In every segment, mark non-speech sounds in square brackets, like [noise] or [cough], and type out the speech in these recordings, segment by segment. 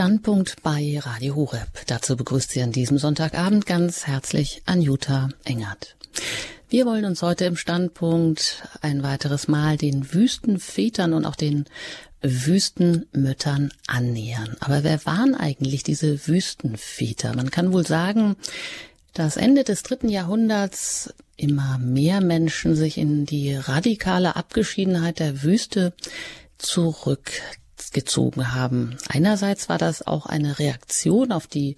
Standpunkt bei Radio Horeb. Dazu begrüßt Sie an diesem Sonntagabend ganz herzlich Anjuta Engert. Wir wollen uns heute im Standpunkt ein weiteres Mal den Wüstenvätern und auch den Wüstenmüttern annähern. Aber wer waren eigentlich diese Wüstenväter? Man kann wohl sagen, dass Ende des dritten Jahrhunderts immer mehr Menschen sich in die radikale Abgeschiedenheit der Wüste zurückgezogen haben. Einerseits war das auch eine Reaktion auf die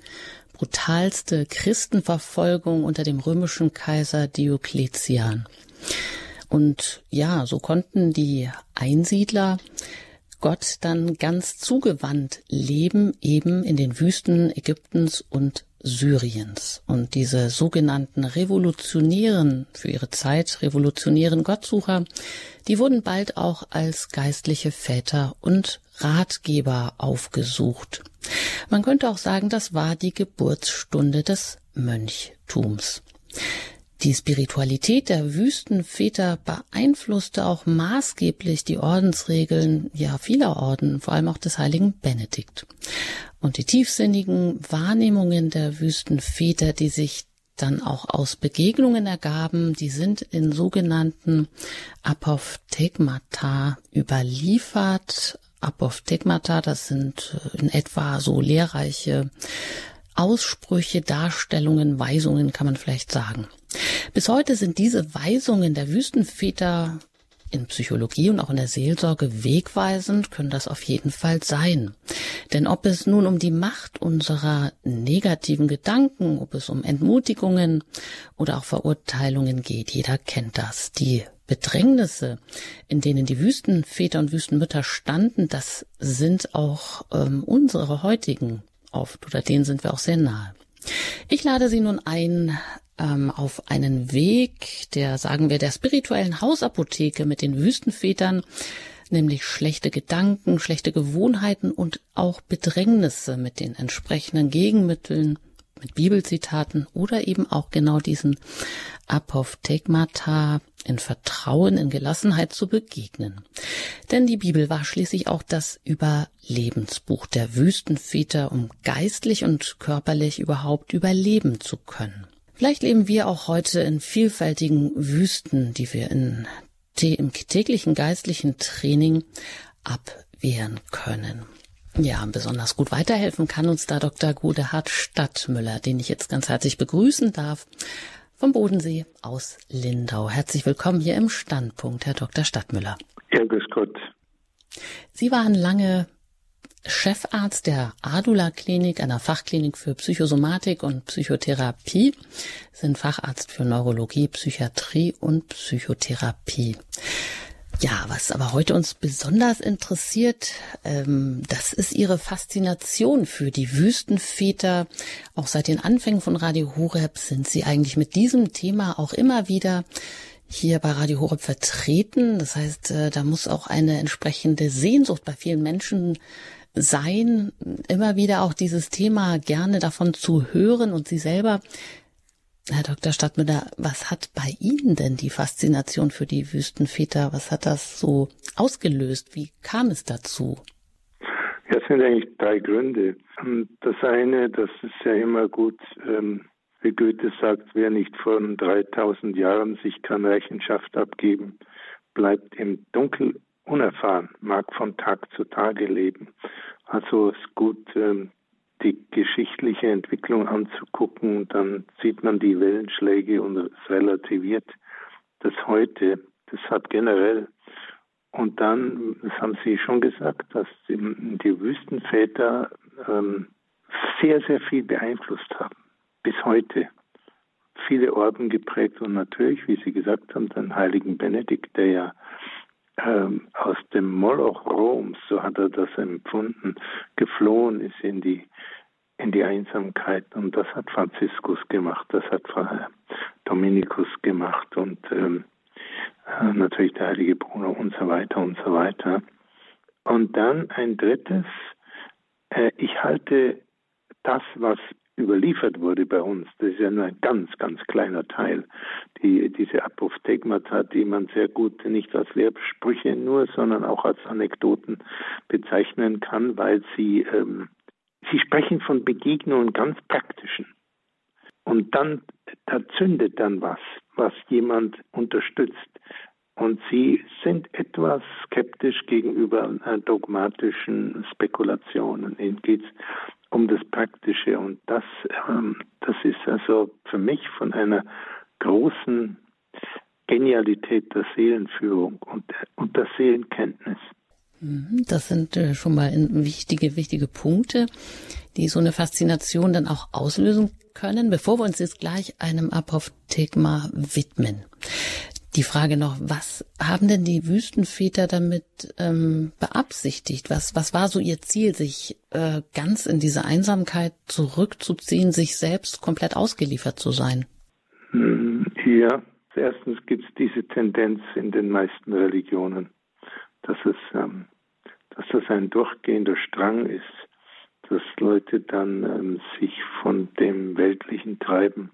brutalste Christenverfolgung unter dem römischen Kaiser Diokletian. Und ja, so konnten die Einsiedler Gott dann ganz zugewandt leben, eben in den Wüsten Ägyptens und Syriens. Und diese sogenannten revolutionären, für ihre Zeit revolutionären Gottsucher, die wurden bald auch als geistliche Väter und Ratgeber aufgesucht. Man könnte auch sagen, das war die Geburtsstunde des Mönchtums. Die Spiritualität der Wüstenväter beeinflusste auch maßgeblich die Ordensregeln ja vieler Orden, vor allem auch des heiligen Benedikt. Und die tiefsinnigen Wahrnehmungen der Wüstenväter, die sich dann auch aus Begegnungen ergaben, die sind in sogenannten Apophthegmata überliefert. Apophthegmata, das sind in etwa so lehrreiche Aussprüche, Darstellungen, Weisungen kann man vielleicht sagen. Bis heute sind diese Weisungen der Wüstenväter in Psychologie und auch in der Seelsorge wegweisend, können das auf jeden Fall sein. Denn ob es nun um die Macht unserer negativen Gedanken, ob es um Entmutigungen oder auch Verurteilungen geht, jeder kennt das. Die Bedrängnisse, in denen die Wüstenväter und Wüstenmütter standen, das sind auch ähm, unsere heutigen oft oder denen sind wir auch sehr nahe. Ich lade Sie nun ein ähm, auf einen Weg der, sagen wir, der spirituellen Hausapotheke mit den Wüstenvätern, nämlich schlechte Gedanken, schlechte Gewohnheiten und auch Bedrängnisse mit den entsprechenden Gegenmitteln, mit Bibelzitaten oder eben auch genau diesen Apophthegmata in Vertrauen, in Gelassenheit zu begegnen. Denn die Bibel war schließlich auch das Überlebensbuch der Wüstenväter, um geistlich und körperlich überhaupt überleben zu können. Vielleicht leben wir auch heute in vielfältigen Wüsten, die wir in, im täglichen geistlichen Training abwehren können. Ja, besonders gut weiterhelfen kann uns da Dr. Godehard Stadtmüller, den ich jetzt ganz herzlich begrüßen darf, vom Bodensee aus Lindau. Herzlich willkommen hier im Standpunkt, Herr Dr. Stadtmüller. Ja, grüß Gott. Sie waren lange Chefarzt der Adula Klinik, einer Fachklinik für Psychosomatik und Psychotherapie, sind Facharzt für Neurologie, Psychiatrie und Psychotherapie. Ja, was aber heute uns besonders interessiert, ähm, das ist Ihre Faszination für die Wüstenväter. Auch seit den Anfängen von Radio Horeb sind Sie eigentlich mit diesem Thema auch immer wieder hier bei Radio Horeb vertreten. Das heißt, äh, da muss auch eine entsprechende Sehnsucht bei vielen Menschen sein, immer wieder auch dieses Thema gerne davon zu hören und Sie selber Herr Dr. Stadtmüller, was hat bei Ihnen denn die Faszination für die Wüstenväter, was hat das so ausgelöst? Wie kam es dazu? Ja, es sind eigentlich drei Gründe. Das eine, das ist ja immer gut, ähm, wie Goethe sagt, wer nicht von 3000 Jahren sich kann Rechenschaft abgeben, bleibt im Dunkel unerfahren, mag von Tag zu Tage leben. Also es ist gut, ähm, die geschichtliche Entwicklung anzugucken, dann sieht man die Wellenschläge und es relativiert das heute. Das hat generell und dann, das haben Sie schon gesagt, dass die Wüstenväter ähm, sehr, sehr viel beeinflusst haben. Bis heute. Viele Orden geprägt und natürlich, wie Sie gesagt haben, den heiligen Benedikt, der ja ähm, aus dem Moloch Roms, so hat er das empfunden, geflohen ist in die in die Einsamkeit und das hat Franziskus gemacht, das hat Dominikus gemacht und ähm, äh, natürlich der heilige Bruno und so weiter und so weiter. Und dann ein drittes, äh, ich halte das, was überliefert wurde bei uns, das ist ja nur ein ganz, ganz kleiner Teil, die, diese Apophthegmata, die man sehr gut nicht als Lehrsprüche nur, sondern auch als Anekdoten bezeichnen kann, weil sie ähm, Sie sprechen von Begegnungen ganz praktischen. Und dann, da zündet dann was, was jemand unterstützt. Und sie sind etwas skeptisch gegenüber dogmatischen Spekulationen. Ihnen geht es um das Praktische. Und das, ähm, das ist also für mich von einer großen Genialität der Seelenführung und, und der Seelenkenntnis. Mhm, das sind äh, schon mal wichtige, wichtige Punkte, die so eine Faszination dann auch auslösen können, bevor wir uns jetzt gleich einem Apophthegma widmen. Die Frage noch, was haben denn die Wüstenväter damit ähm, beabsichtigt? Was, was war so ihr Ziel, sich äh, ganz in diese Einsamkeit zurückzuziehen, sich selbst komplett ausgeliefert zu sein? Hm, ja, erstens gibt es diese Tendenz in den meisten Religionen, dass es, ähm, dass das ein durchgehender Strang ist, dass Leute dann ähm, sich von dem weltlichen Treiben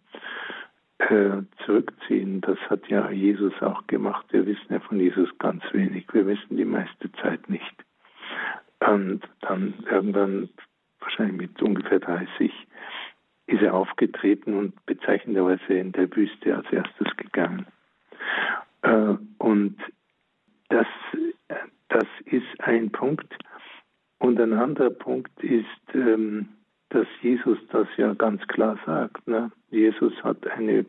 äh, zurückziehen. Das hat ja Jesus auch gemacht. Wir wissen ja von Jesus ganz wenig. Wir wissen die meiste Zeit nicht. Und dann irgendwann, wahrscheinlich mit ungefähr 30, ist er aufgetreten und bezeichnenderweise in der Wüste als erstes gegangen. Äh, und das, das ist ein Punkt. Und ein anderer Punkt ist, ähm, dass Jesus das ja ganz klar sagt. Ne? Jesus hat eine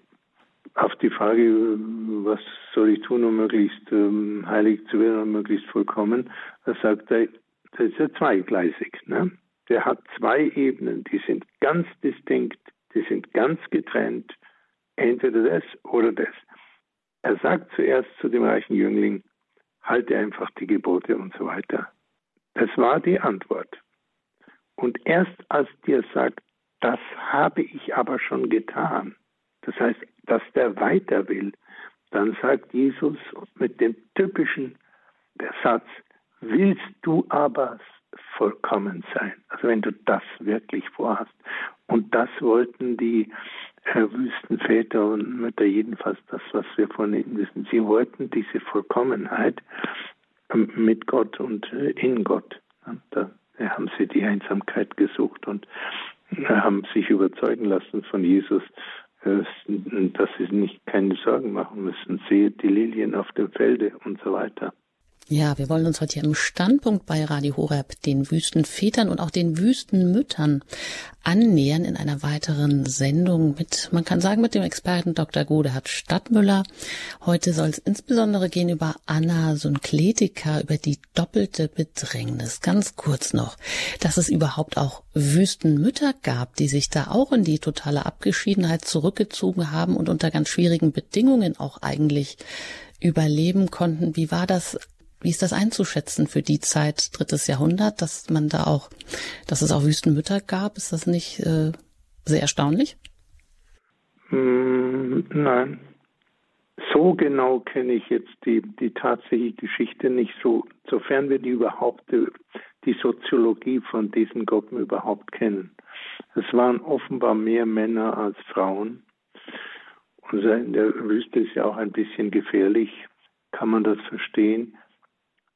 auf die Frage, was soll ich tun, um möglichst ähm, heilig zu werden und möglichst vollkommen, da sagt er, das ist ja zweigleisig. Ne? Der hat zwei Ebenen, die sind ganz distinkt, die sind ganz getrennt, entweder das oder das. Er sagt zuerst zu dem reichen Jüngling, halte einfach die Gebote und so weiter. Das war die Antwort. Und erst als der sagt, das habe ich aber schon getan, das heißt, dass der weiter will, dann sagt Jesus mit dem typischen Satz, willst du aber vollkommen sein? Also wenn du das wirklich vorhast. Und das wollten die Wüstenväter und Mütter jedenfalls das, was wir von ihnen wissen. Sie wollten diese Vollkommenheit ähm, mit Gott und äh, in Gott. Da haben sie die Einsamkeit gesucht und äh, haben sich überzeugen lassen von Jesus, äh, dass sie nicht keine Sorgen machen müssen. Seht die Lilien auf dem Felde und so weiter. Ja, wir wollen uns heute hier im Standpunkt bei Radio Horeb den Wüstenvätern und auch den Wüstenmüttern annähern in einer weiteren Sendung mit, man kann sagen, mit dem Experten Dr. Godehard Stadtmüller. Heute soll es insbesondere gehen über Anna Synkletika, über die doppelte Bedrängnis. Ganz kurz noch, dass es überhaupt auch Wüstenmütter gab, die sich da auch in die totale Abgeschiedenheit zurückgezogen haben und unter ganz schwierigen Bedingungen auch eigentlich überleben konnten. Wie war das wie ist das einzuschätzen für die Zeit, drittes Jahrhundert, dass man da auch, dass es auch Wüstenmütter gab? Ist das nicht äh, sehr erstaunlich? Mm, nein. So genau kenne ich jetzt die, die tatsächliche Geschichte nicht so, sofern wir die überhaupt, die Soziologie von diesen Gruppen überhaupt kennen. Es waren offenbar mehr Männer als Frauen. Und in der Wüste ist ja auch ein bisschen gefährlich, kann man das verstehen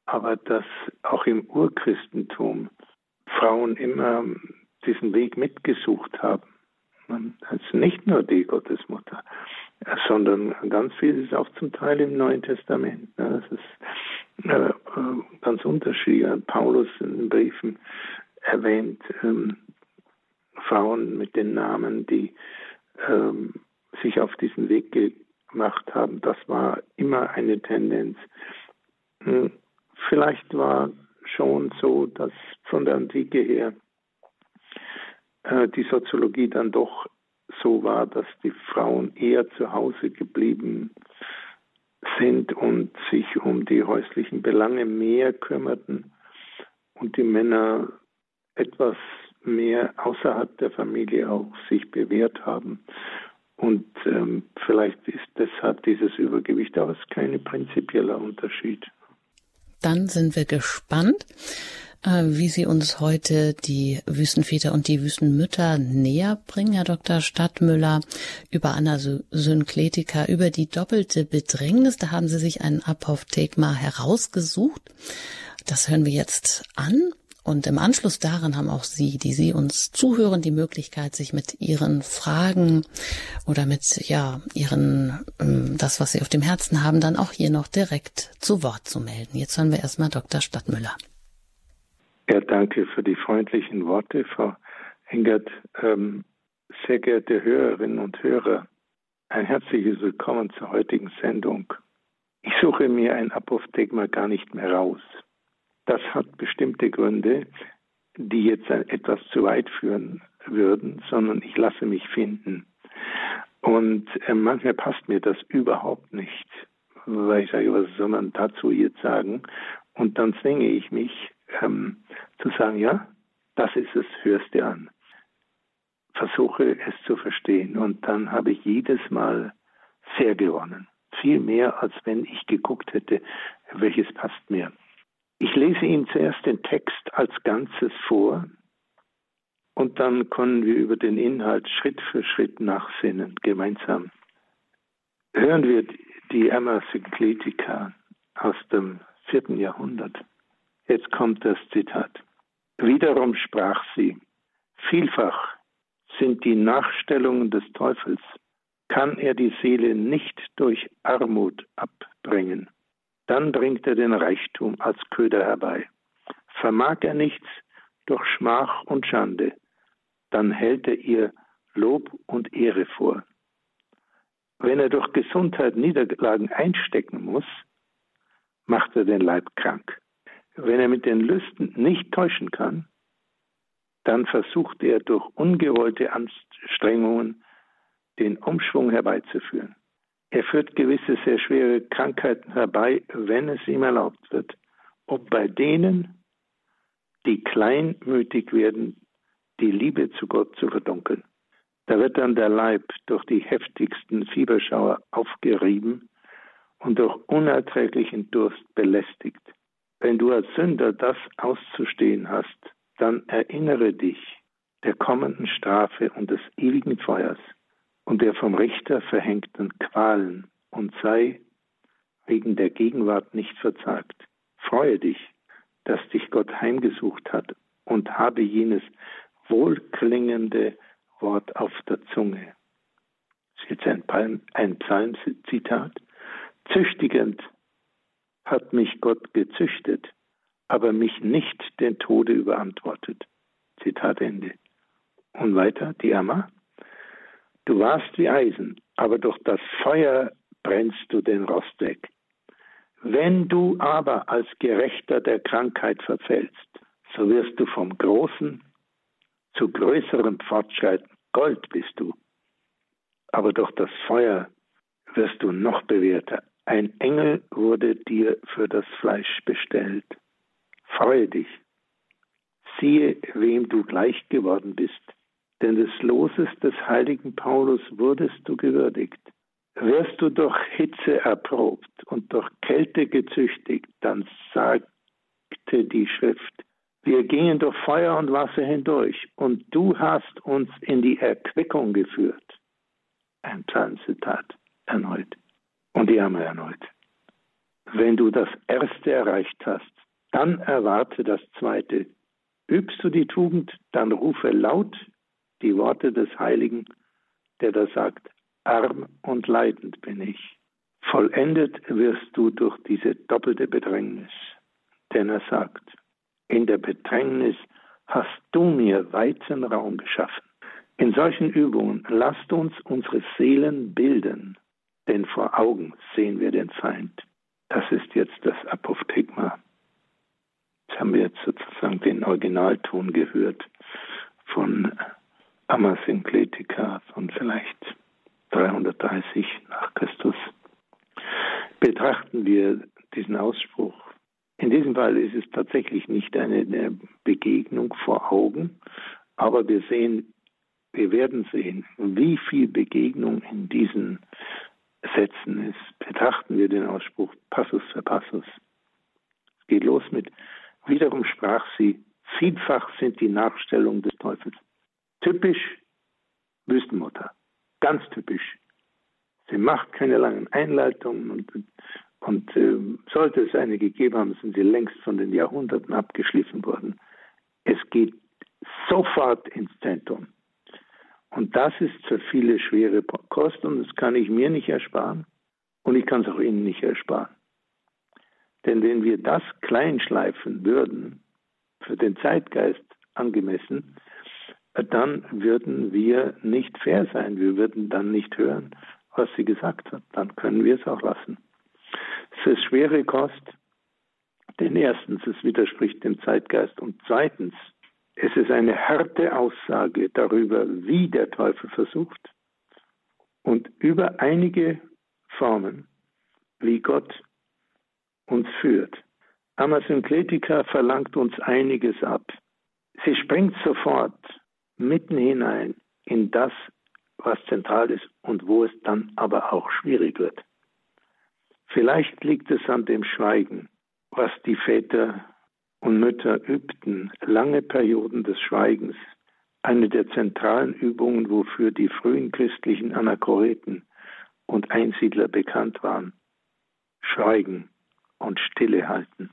aber dass auch im Urchristentum Frauen immer diesen Weg mitgesucht haben. Also nicht nur die Gottesmutter, sondern ganz viel ist auch zum Teil im Neuen Testament. Das ist äh, ganz unterschiedlich. Paulus in den Briefen erwähnt ähm, Frauen mit den Namen, die ähm, sich auf diesen Weg gemacht haben. Das war immer eine Tendenz. Vielleicht war schon so, dass von der Antike her äh, die Soziologie dann doch so war, dass die Frauen eher zu Hause geblieben sind und sich um die häuslichen Belange mehr kümmerten und die Männer etwas mehr außerhalb der Familie auch sich bewährt haben. Und ähm, vielleicht ist deshalb dieses Übergewicht, aber es ist kein prinzipieller Unterschied dann sind wir gespannt, äh, wie Sie uns heute die Wüstenväter und die Wüstenmütter näher bringen, Herr Dr. Stadtmüller, über Anasynkletika, über die doppelte Bedrängnis. Da haben Sie sich ein Apophthegma herausgesucht. Das hören wir jetzt an. Und im Anschluss daran haben auch Sie, die Sie uns zuhören, die Möglichkeit, sich mit Ihren Fragen oder mit, ja, Ihren, ähm, das, was Sie auf dem Herzen haben, dann auch hier noch direkt zu Wort zu melden. Jetzt hören wir erstmal Dr. Stadtmüller. Ja, danke für die freundlichen Worte, Frau Engert. Ähm, sehr geehrte Hörerinnen und Hörer, ein herzliches Willkommen zur heutigen Sendung. Ich suche mir ein Apophthegma gar nicht mehr raus. Das hat bestimmte Gründe, die jetzt etwas zu weit führen würden, sondern ich lasse mich finden. Und äh, manchmal passt mir das überhaupt nicht, weil ich sage, was soll man dazu jetzt sagen? Und dann zwinge ich mich ähm, zu sagen, ja, das ist es, hörst an. Versuche es zu verstehen. Und dann habe ich jedes Mal sehr gewonnen. Viel mehr, als wenn ich geguckt hätte, welches passt mir. Ich lese Ihnen zuerst den Text als Ganzes vor und dann können wir über den Inhalt Schritt für Schritt nachsinnen, gemeinsam. Hören wir die Emma Cycletica aus dem vierten Jahrhundert. Jetzt kommt das Zitat. Wiederum sprach sie, vielfach sind die Nachstellungen des Teufels, kann er die Seele nicht durch Armut abbringen. Dann bringt er den Reichtum als Köder herbei. Vermag er nichts durch Schmach und Schande, dann hält er ihr Lob und Ehre vor. Wenn er durch Gesundheit Niederlagen einstecken muss, macht er den Leib krank. Wenn er mit den Lüsten nicht täuschen kann, dann versucht er durch ungewollte Anstrengungen den Umschwung herbeizuführen. Er führt gewisse sehr schwere Krankheiten herbei, wenn es ihm erlaubt wird, ob bei denen, die kleinmütig werden, die Liebe zu Gott zu verdunkeln. Da wird dann der Leib durch die heftigsten Fieberschauer aufgerieben und durch unerträglichen Durst belästigt. Wenn du als Sünder das auszustehen hast, dann erinnere dich der kommenden Strafe und des ewigen Feuers und der vom Richter verhängten Qualen und sei wegen der Gegenwart nicht verzagt. Freue dich, dass dich Gott heimgesucht hat und habe jenes wohlklingende Wort auf der Zunge. Das ist jetzt ein, Palm, ein Psalmzitat. Züchtigend hat mich Gott gezüchtet, aber mich nicht den Tode überantwortet. Zitat Ende. Und weiter, die Amma. Du warst wie Eisen, aber durch das Feuer brennst du den Rost weg. Wenn du aber als Gerechter der Krankheit verfällst, so wirst du vom Großen zu größerem Fortschreiten. Gold bist du. Aber durch das Feuer wirst du noch bewährter. Ein Engel wurde dir für das Fleisch bestellt. Freue dich. Siehe, wem du gleich geworden bist denn des Loses des heiligen Paulus wurdest du gewürdigt. Wirst du durch Hitze erprobt und durch Kälte gezüchtigt, dann sagte die Schrift, wir gingen durch Feuer und Wasser hindurch und du hast uns in die Erquickung geführt. Ein Psalmzitat erneut. Und die haben erneut. Wenn du das Erste erreicht hast, dann erwarte das Zweite. Übst du die Tugend, dann rufe laut die Worte des Heiligen, der da sagt, arm und leidend bin ich. Vollendet wirst du durch diese doppelte Bedrängnis. Denn er sagt, in der Bedrängnis hast du mir weiten Raum geschaffen. In solchen Übungen lasst uns unsere Seelen bilden, denn vor Augen sehen wir den Feind. Das ist jetzt das Apophthegma. Jetzt haben wir jetzt sozusagen den Originalton gehört von Ammersynkletika von vielleicht 330 nach Christus. Betrachten wir diesen Ausspruch. In diesem Fall ist es tatsächlich nicht eine Begegnung vor Augen, aber wir sehen, wir werden sehen, wie viel Begegnung in diesen Sätzen ist. Betrachten wir den Ausspruch Passus für Passus. Es geht los mit, wiederum sprach sie, vielfach sind die Nachstellungen des Teufels Typisch Wüstenmutter. Ganz typisch. Sie macht keine langen Einleitungen und, und äh, sollte es eine gegeben haben, sind sie längst von den Jahrhunderten abgeschliffen worden. Es geht sofort ins Zentrum. Und das ist für viele schwere Kost und das kann ich mir nicht ersparen und ich kann es auch Ihnen nicht ersparen. Denn wenn wir das kleinschleifen würden, für den Zeitgeist angemessen, dann würden wir nicht fair sein. Wir würden dann nicht hören, was sie gesagt hat. Dann können wir es auch lassen. Es ist schwere Kost, denn erstens, es widerspricht dem Zeitgeist und zweitens, es ist eine harte Aussage darüber, wie der Teufel versucht und über einige Formen, wie Gott uns führt. Amasynkletika verlangt uns einiges ab. Sie springt sofort mitten hinein in das, was zentral ist und wo es dann aber auch schwierig wird. Vielleicht liegt es an dem Schweigen, was die Väter und Mütter übten, lange Perioden des Schweigens, eine der zentralen Übungen, wofür die frühen christlichen Anachoreten und Einsiedler bekannt waren. Schweigen und Stille halten.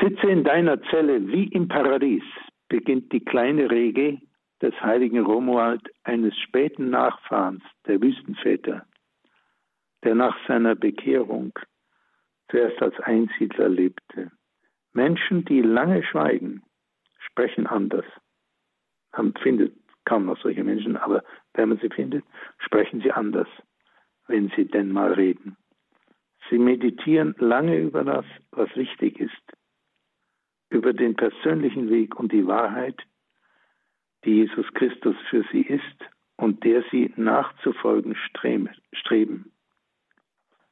Sitze in deiner Zelle wie im Paradies, beginnt die kleine Regel des heiligen Romuald, eines späten Nachfahrens der Wüstenväter, der nach seiner Bekehrung zuerst als Einsiedler lebte. Menschen, die lange schweigen, sprechen anders. Man findet kaum noch solche Menschen, aber wenn man sie findet, sprechen sie anders, wenn sie denn mal reden. Sie meditieren lange über das, was wichtig ist, über den persönlichen Weg und die Wahrheit, die Jesus Christus für sie ist und der sie nachzufolgen streben.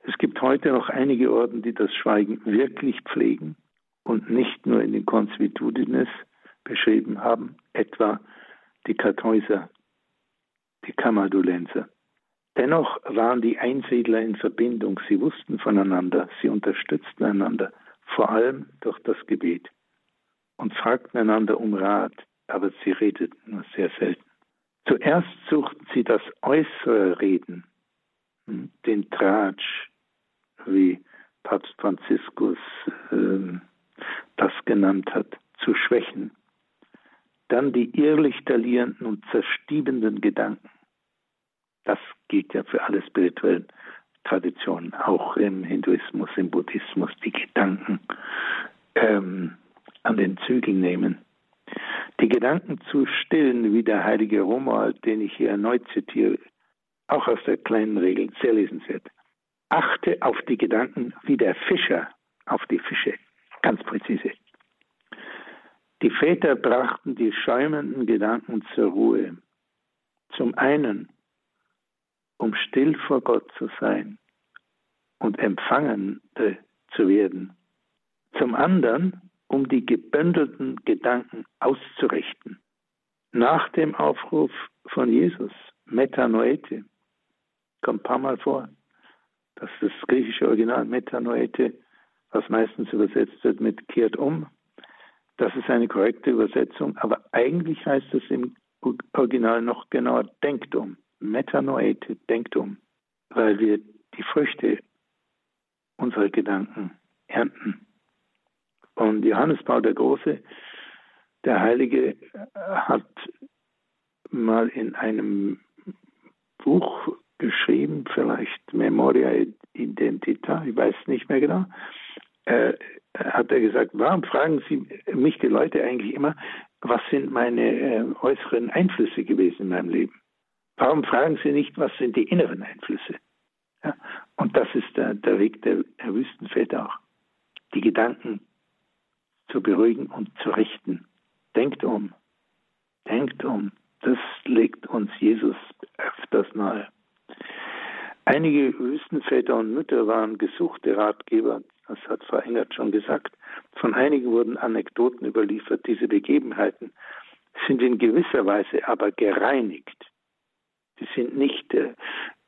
Es gibt heute noch einige Orden, die das Schweigen wirklich pflegen und nicht nur in den Consuetudines beschrieben haben, etwa die Kartäuser, die Kammerdulenser. Dennoch waren die Einsiedler in Verbindung, sie wussten voneinander, sie unterstützten einander, vor allem durch das Gebet und fragten einander um Rat, aber sie redeten nur sehr selten. Zuerst suchten sie das äußere Reden, hm, den Tratsch, wie Papst Franziskus äh, das genannt hat, zu schwächen. Dann die irrlichterlierenden und zerstiebenden Gedanken. Das gilt ja für alle spirituellen Traditionen, auch im Hinduismus, im Buddhismus, die Gedanken ähm, an den Zügeln nehmen. Die Gedanken zu stillen, wie der heilige Romuald, den ich hier erneut zitiere, auch aus der kleinen Regel, sehr lesenswert. Achte auf die Gedanken wie der Fischer auf die Fische. Ganz präzise. Die Väter brachten die schäumenden Gedanken zur Ruhe. Zum einen, um still vor Gott zu sein und Empfangende zu werden. Zum anderen, um die gebündelten Gedanken auszurichten. Nach dem Aufruf von Jesus, Metanoete, kommt ein paar Mal vor, das ist das griechische Original, Metanoete, was meistens übersetzt wird mit kehrt um. Das ist eine korrekte Übersetzung, aber eigentlich heißt es im Original noch genauer, denkt um. Metanoete, denkt um, weil wir die Früchte unserer Gedanken ernten. Und Johannes Paul der Große, der Heilige, hat mal in einem Buch geschrieben, vielleicht Memoria Identita, ich weiß nicht mehr genau, äh, hat er gesagt, warum fragen Sie mich die Leute eigentlich immer, was sind meine äh, äußeren Einflüsse gewesen in meinem Leben? Warum fragen Sie nicht, was sind die inneren Einflüsse? Ja, und das ist der, der Weg der, der Wüstenväter auch. Die Gedanken zu beruhigen und zu richten. Denkt um. Denkt um. Das legt uns Jesus öfters nahe. Einige Wüstenväter und Mütter waren gesuchte Ratgeber, das hat Frau Engert schon gesagt. Von einigen wurden Anekdoten überliefert. Diese Begebenheiten sind in gewisser Weise aber gereinigt. Sie sind nicht äh,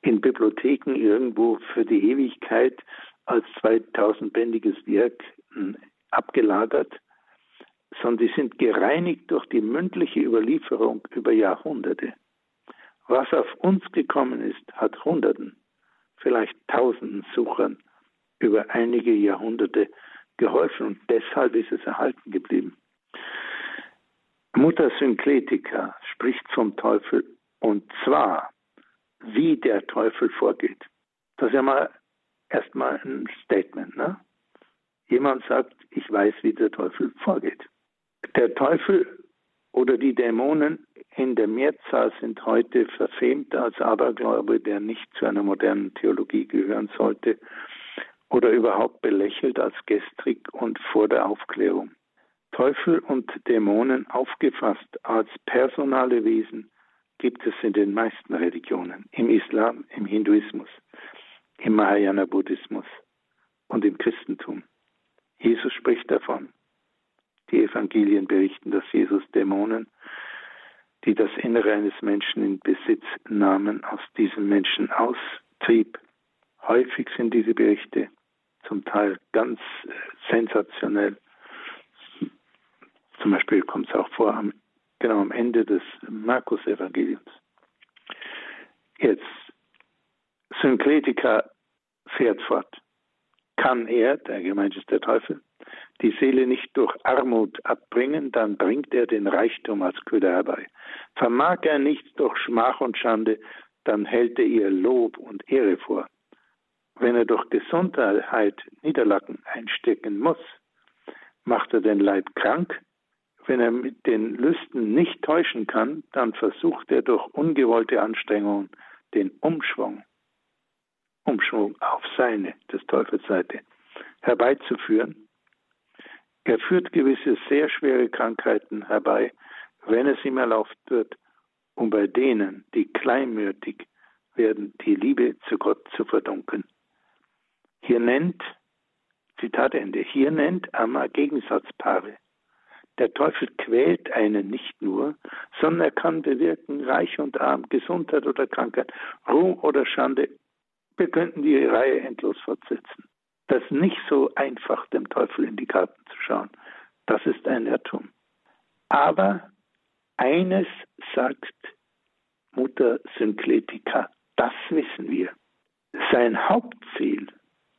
in Bibliotheken irgendwo für die Ewigkeit als 2000-bändiges Werk hm, abgelagert, sondern sie sind gereinigt durch die mündliche Überlieferung über Jahrhunderte. Was auf uns gekommen ist, hat Hunderten, vielleicht Tausenden Suchern über einige Jahrhunderte geholfen. und deshalb ist es erhalten geblieben. Mutter Synkletika spricht vom Teufel und zwar, wie der Teufel vorgeht. Das ist ja mal erstmal ein Statement. Ne? Jemand sagt, ich weiß, wie der Teufel vorgeht. Der Teufel oder die Dämonen in der Mehrzahl sind heute verfemt als Aberglaube, der nicht zu einer modernen Theologie gehören sollte oder überhaupt belächelt als gestrig und vor der Aufklärung. Teufel und Dämonen aufgefasst als personale Wesen gibt es in den meisten Religionen, im Islam, im Hinduismus, im Mahayana Buddhismus und im Christentum. Jesus spricht davon. Die Evangelien berichten, dass Jesus Dämonen, die das Innere eines Menschen in Besitz nahmen, aus diesem Menschen austrieb. Häufig sind diese Berichte zum Teil ganz äh, sensationell zum Beispiel kommt es auch vor, am, genau am Ende des Markus-Evangeliums. Jetzt, Synkletika fährt fort. Kann er, der gemeint ist der Teufel, die Seele nicht durch Armut abbringen, dann bringt er den Reichtum als Köder herbei. Vermag er nichts durch Schmach und Schande, dann hält er ihr Lob und Ehre vor. Wenn er durch Gesundheit Niederlagen einstecken muss, macht er den Leib krank, wenn er mit den Lüsten nicht täuschen kann, dann versucht er durch ungewollte Anstrengungen den Umschwung, Umschwung auf seine, des Teufels Seite, herbeizuführen. Er führt gewisse sehr schwere Krankheiten herbei, wenn es ihm erlaubt wird, um bei denen, die kleinmütig werden, die Liebe zu Gott zu verdunkeln. Hier nennt, Zitat Ende, hier nennt Amma Gegensatzpaare. Der Teufel quält einen nicht nur, sondern er kann bewirken, reich und arm, Gesundheit oder Krankheit, Ruhm oder Schande. Wir könnten die Reihe endlos fortsetzen. Das ist nicht so einfach, dem Teufel in die Karten zu schauen. Das ist ein Irrtum. Aber eines sagt Mutter Synkletika, das wissen wir. Sein Hauptziel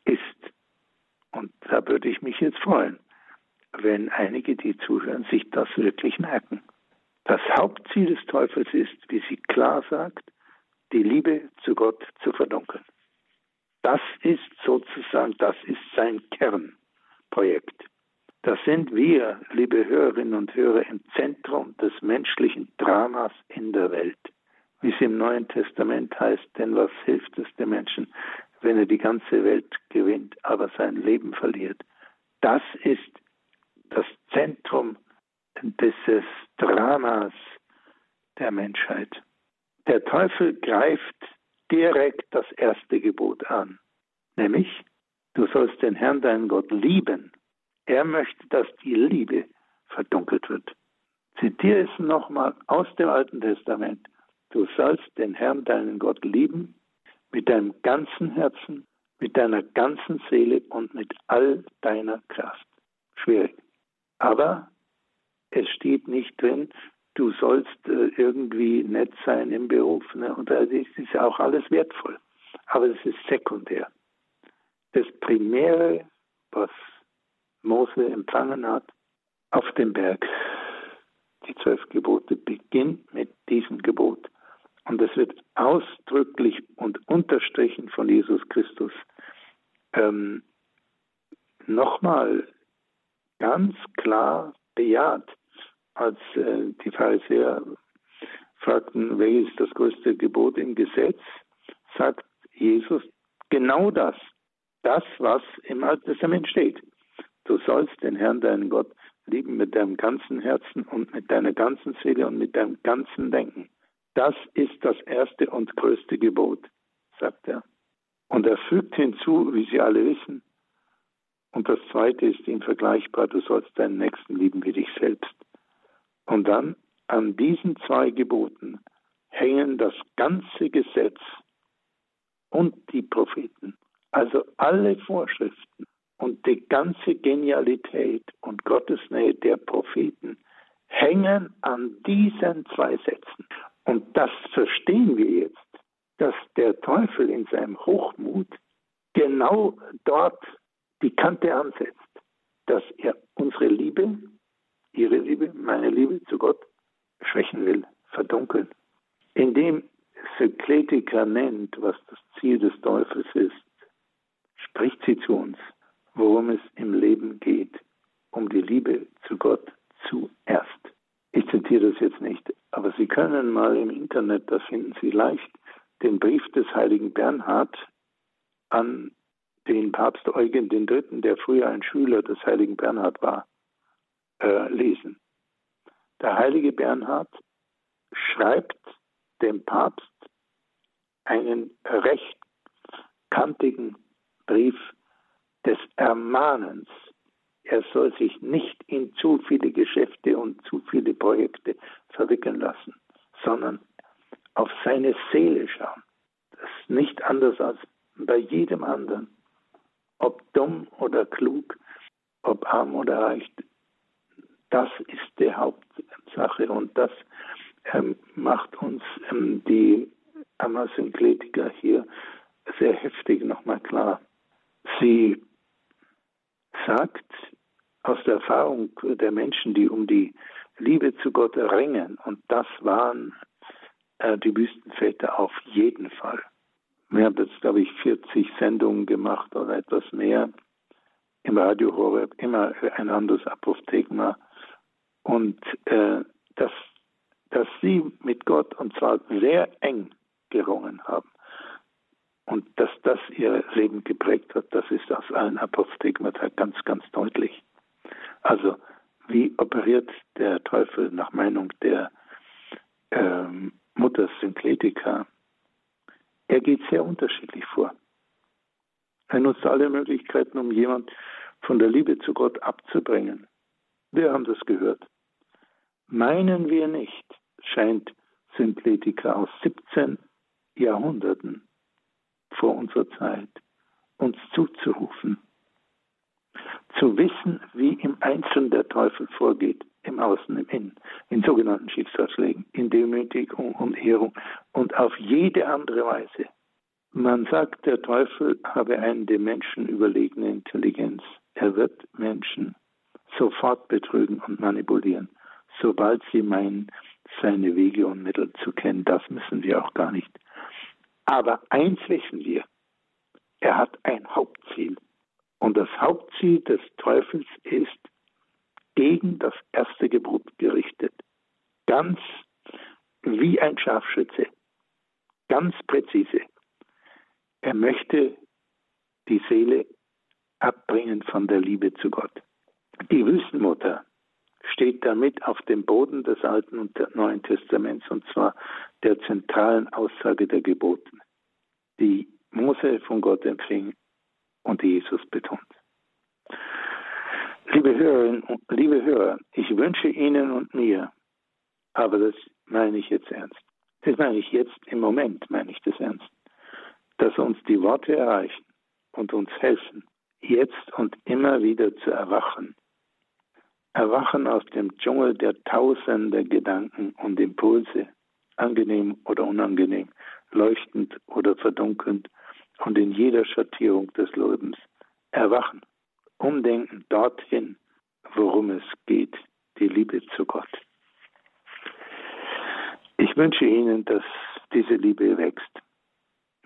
ist, und da würde ich mich jetzt freuen, wenn einige, die zuhören, sich das wirklich merken. Das Hauptziel des Teufels ist, wie sie klar sagt, die Liebe zu Gott zu verdunkeln. Das ist sozusagen, das ist sein Kernprojekt. Das sind wir, liebe Hörerinnen und Hörer, im Zentrum des menschlichen Dramas in der Welt. Wie es im Neuen Testament heißt, denn was hilft es dem Menschen, wenn er die ganze Welt gewinnt, aber sein Leben verliert? Das ist das Zentrum dieses Dramas der Menschheit. Der Teufel greift direkt das erste Gebot an, nämlich du sollst den Herrn deinen Gott lieben. Er möchte, dass die Liebe verdunkelt wird. Zitiere es nochmal aus dem Alten Testament. Du sollst den Herrn deinen Gott lieben mit deinem ganzen Herzen, mit deiner ganzen Seele und mit all deiner Kraft. Schwierig. Aber es steht nicht drin, du sollst äh, irgendwie nett sein im Beruf. Ne? Und das ist ja auch alles wertvoll. Aber es ist sekundär. Das Primäre, was Mose empfangen hat, auf dem Berg, die zwölf Gebote, beginnt mit diesem Gebot. Und es wird ausdrücklich und unterstrichen von Jesus Christus ähm, nochmal ganz klar bejaht, als äh, die Pharisäer fragten, welches ist das größte Gebot im Gesetz, sagt Jesus genau das. Das, was im Alten Testament steht. Du sollst den Herrn, deinen Gott, lieben mit deinem ganzen Herzen und mit deiner ganzen Seele und mit deinem ganzen Denken. Das ist das erste und größte Gebot, sagt er. Und er fügt hinzu, wie Sie alle wissen, und das zweite ist ihm vergleichbar, du sollst deinen Nächsten lieben wie dich selbst. Und dann an diesen zwei Geboten hängen das ganze Gesetz und die Propheten, also alle Vorschriften und die ganze Genialität und Gottesnähe der Propheten hängen an diesen zwei Sätzen. Und das verstehen wir jetzt, dass der Teufel in seinem Hochmut genau dort die Kante ansetzt, dass er unsere Liebe ihre Liebe, meine Liebe zu Gott schwächen will, verdunkeln. Indem Sykletiker nennt, was das Ziel des Teufels ist, spricht sie zu uns, worum es im Leben geht, um die Liebe zu Gott zuerst. Ich zitiere das jetzt nicht, aber Sie können mal im Internet, da finden Sie leicht, den Brief des heiligen Bernhard an den Papst Eugen III., der früher ein Schüler des heiligen Bernhard war, äh, lesen. Der heilige Bernhard schreibt dem Papst einen recht kantigen Brief des Ermahnens. Er soll sich nicht in zu viele Geschäfte und zu viele Projekte verwickeln lassen, sondern auf seine Seele schauen. Das ist nicht anders als bei jedem anderen. Ob dumm oder klug, ob arm oder reich, das ist die Hauptsache und das ähm, macht uns ähm, die Amasynkletiker hier sehr heftig nochmal klar. Sie sagt aus der Erfahrung der Menschen, die um die Liebe zu Gott ringen, und das waren äh, die Wüstenväter auf jeden Fall. Wir haben jetzt, glaube ich, 40 Sendungen gemacht oder etwas mehr im Radio Horeb, immer ein anderes Apophthegma. Und äh, dass, dass sie mit Gott und zwar sehr eng gerungen haben. Und dass das ihr Leben geprägt hat, das ist aus allen Apophthegmata ganz, ganz deutlich. Also, wie operiert der Teufel nach Meinung der ähm, Mutter Synkletika? Er geht sehr unterschiedlich vor. Er nutzt alle Möglichkeiten, um jemand von der Liebe zu Gott abzubringen. Wir haben das gehört. Meinen wir nicht, scheint Synkletika aus 17 Jahrhunderten vor unserer Zeit uns zuzurufen, zu wissen, wie im Einzelnen der Teufel vorgeht, im Außen, im Innen, in sogenannten Schicksalsschlägen, in Demütigung und Ehrung und auf jede andere Weise. Man sagt, der Teufel habe eine dem Menschen überlegene Intelligenz. Er wird Menschen sofort betrügen und manipulieren, sobald sie meinen, seine Wege und Mittel zu kennen. Das müssen wir auch gar nicht. Aber eins wissen wir, er hat ein Hauptziel. Und das Hauptziel des Teufels ist gegen das erste Gebot gerichtet. Ganz wie ein Scharfschütze. Ganz präzise. Er möchte die Seele abbringen von der Liebe zu Gott. Die Wüstenmutter steht damit auf dem Boden des Alten und Neuen Testaments und zwar der zentralen Aussage der Geboten, die Mose von Gott empfing und die Jesus betont. Liebe Hörerinnen und liebe Hörer, ich wünsche Ihnen und mir, aber das meine ich jetzt ernst, das meine ich jetzt im Moment, meine ich das ernst, dass uns die Worte erreichen und uns helfen, jetzt und immer wieder zu erwachen Erwachen aus dem Dschungel der tausende Gedanken und Impulse, angenehm oder unangenehm, leuchtend oder verdunkelnd und in jeder Schattierung des Lebens. Erwachen, umdenken dorthin, worum es geht, die Liebe zu Gott. Ich wünsche Ihnen, dass diese Liebe wächst.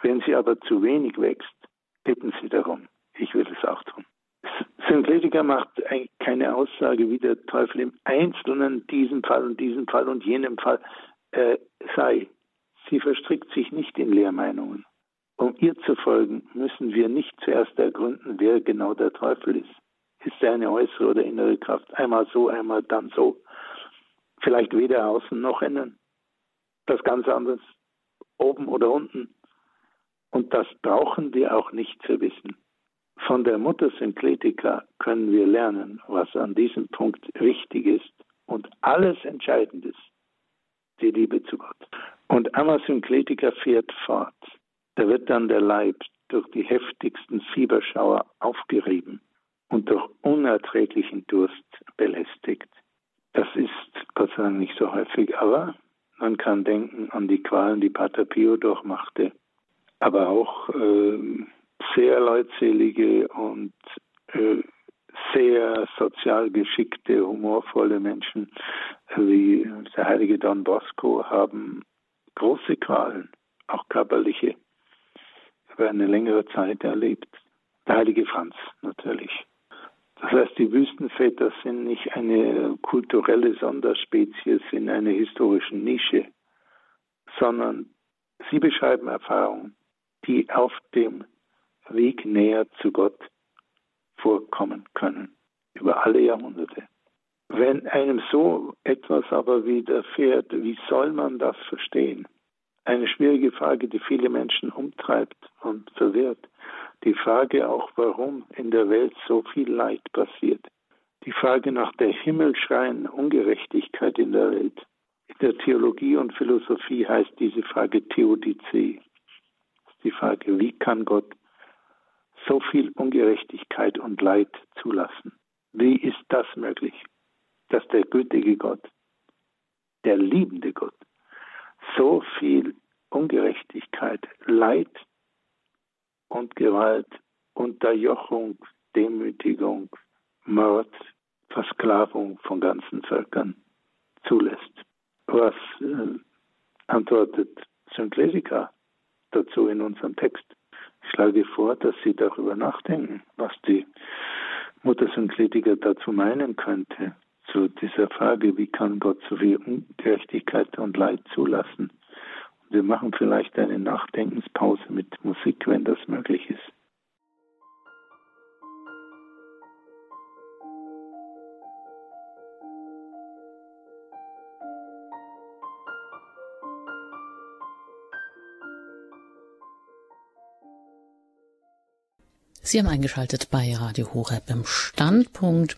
Wenn sie aber zu wenig wächst, bitten Sie darum. Ich will es auch tun. Synkletiker macht eigentlich keine Aussage, wie der Teufel im Einzelnen diesem Fall und diesem Fall und jenem Fall äh, sei. Sie verstrickt sich nicht in Lehrmeinungen. Um ihr zu folgen, müssen wir nicht zuerst ergründen, wer genau der Teufel ist. Ist er eine äußere oder innere Kraft? Einmal so, einmal dann so. Vielleicht weder außen noch innen. Das ganz anderes, oben oder unten. Und das brauchen wir auch nicht zu wissen. Von der Mutter Synkletika können wir lernen, was an diesem Punkt wichtig ist und alles entscheidend ist, die Liebe zu Gott. Und Amma Synkletika fährt fort. Da wird dann der Leib durch die heftigsten Fieberschauer aufgerieben und durch unerträglichen Durst belästigt. Das ist Gott sei Dank nicht so häufig, aber man kann denken an die Qualen, die Pater Pio durchmachte, aber auch äh, sehr leutselige und äh, sehr sozial geschickte, humorvolle Menschen wie der heilige Don Bosco haben große Qualen, auch körperliche, über eine längere Zeit erlebt. Der heilige Franz natürlich. Das heißt, die Wüstenväter sind nicht eine kulturelle Sonderspezies in einer historischen Nische, sondern sie beschreiben Erfahrungen, die auf dem Weg näher zu Gott vorkommen können, über alle Jahrhunderte. Wenn einem so etwas aber widerfährt, wie soll man das verstehen? Eine schwierige Frage, die viele Menschen umtreibt und verwirrt. Die Frage auch, warum in der Welt so viel Leid passiert. Die Frage nach der himmelschreienden Ungerechtigkeit in der Welt. In der Theologie und Philosophie heißt diese Frage Theodizee. Die Frage, wie kann Gott so viel Ungerechtigkeit und Leid zulassen? Wie ist das möglich, dass der gütige Gott, der liebende Gott, so viel Ungerechtigkeit, Leid und Gewalt, Unterjochung, Demütigung, Mord, Versklavung von ganzen Völkern zulässt. Was äh, antwortet Synklesica dazu in unserem Text? Ich schlage vor, dass Sie darüber nachdenken, was die Muttersynkletiker dazu meinen könnte, zu dieser Frage, wie kann Gott so viel Ungerechtigkeit und Leid zulassen. Und wir machen vielleicht eine Nachdenkenspause mit Musik, wenn das möglich ist. Sie haben eingeschaltet bei Radio Horeb im Standpunkt.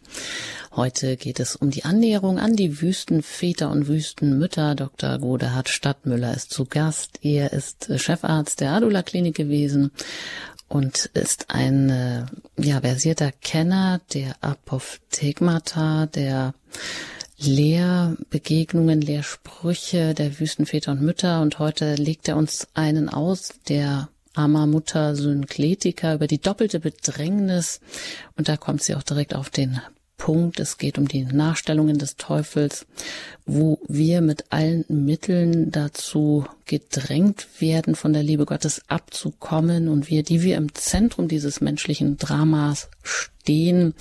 Heute geht es um die Annäherung an die Wüstenväter und Wüstenmütter. Dr. Godehard Stadtmüller ist zu Gast. Er ist Chefarzt der Adula Klinik gewesen und ist ein äh, ja, versierter Kenner der Apophthegmata, der Lehrbegegnungen, Lehrsprüche der Wüstenväter und Mütter. Und heute legt er uns einen aus, der armer Mutter Synkletika über die doppelte Bedrängnis. Und da kommt sie auch direkt auf den Punkt. Es geht um die Nachstellungen des Teufels, wo wir mit allen Mitteln dazu gedrängt werden, von der Liebe Gottes abzukommen und wir, die wir im Zentrum dieses menschlichen Dramas stehen,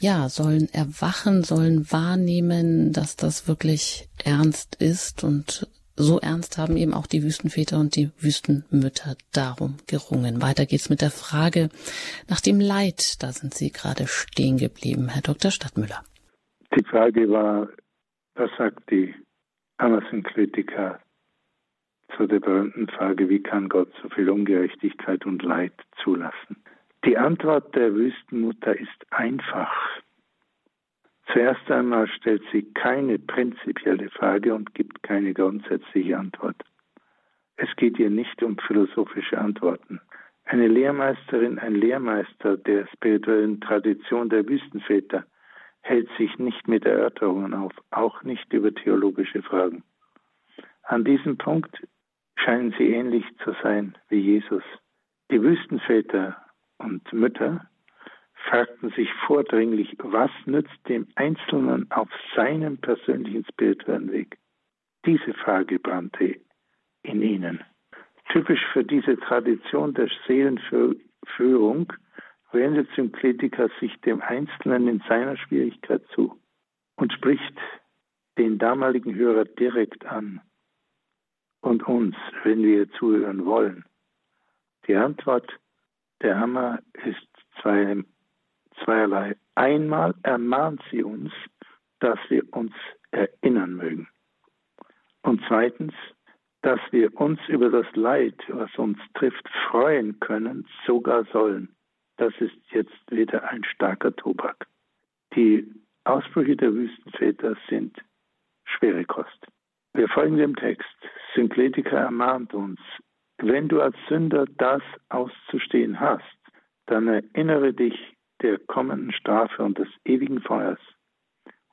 ja, sollen erwachen, sollen wahrnehmen, dass das wirklich ernst ist und so ernst haben eben auch die Wüstenväter und die Wüstenmütter darum gerungen. Weiter geht's mit der Frage nach dem Leid. Da sind Sie gerade stehen geblieben, Herr Dr. Stadtmüller. Die Frage war, was sagt die Amazon-Kritiker zu der berühmten Frage, wie kann Gott so viel Ungerechtigkeit und Leid zulassen? Die Antwort der Wüstenmutter ist einfach. Zuerst einmal stellt sie keine prinzipielle Frage und gibt keine grundsätzliche Antwort. Es geht ihr nicht um philosophische Antworten. Eine Lehrmeisterin, ein Lehrmeister der spirituellen Tradition der Wüstenväter hält sich nicht mit Erörterungen auf, auch nicht über theologische Fragen. An diesem Punkt scheinen sie ähnlich zu sein wie Jesus. Die Wüstenväter und Mütter fragten sich vordringlich, was nützt dem Einzelnen auf seinem persönlichen spirituellen Weg? Diese Frage brannte in ihnen. Typisch für diese Tradition der Seelenführung wendet Synkletiker sich dem Einzelnen in seiner Schwierigkeit zu und spricht den damaligen Hörer direkt an und uns, wenn wir zuhören wollen. Die Antwort der Hammer ist zwei, zweierlei. Einmal ermahnt sie uns, dass wir uns erinnern mögen. Und zweitens, dass wir uns über das Leid, was uns trifft, freuen können, sogar sollen. Das ist jetzt wieder ein starker Tobak. Die Ausbrüche der Wüstenväter sind schwere Kost. Wir folgen dem Text. Synkletika ermahnt uns, wenn du als Sünder das auszustehen hast, dann erinnere dich der kommenden Strafe und des ewigen Feuers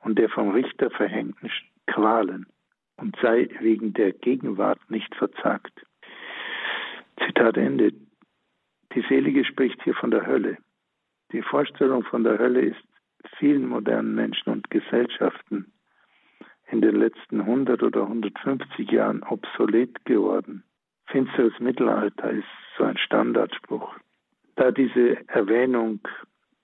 und der vom Richter verhängten Qualen und sei wegen der Gegenwart nicht verzagt. Zitat Ende. Die Selige spricht hier von der Hölle. Die Vorstellung von der Hölle ist vielen modernen Menschen und Gesellschaften in den letzten 100 oder 150 Jahren obsolet geworden. Finsteres Mittelalter ist so ein Standardspruch. Da diese Erwähnung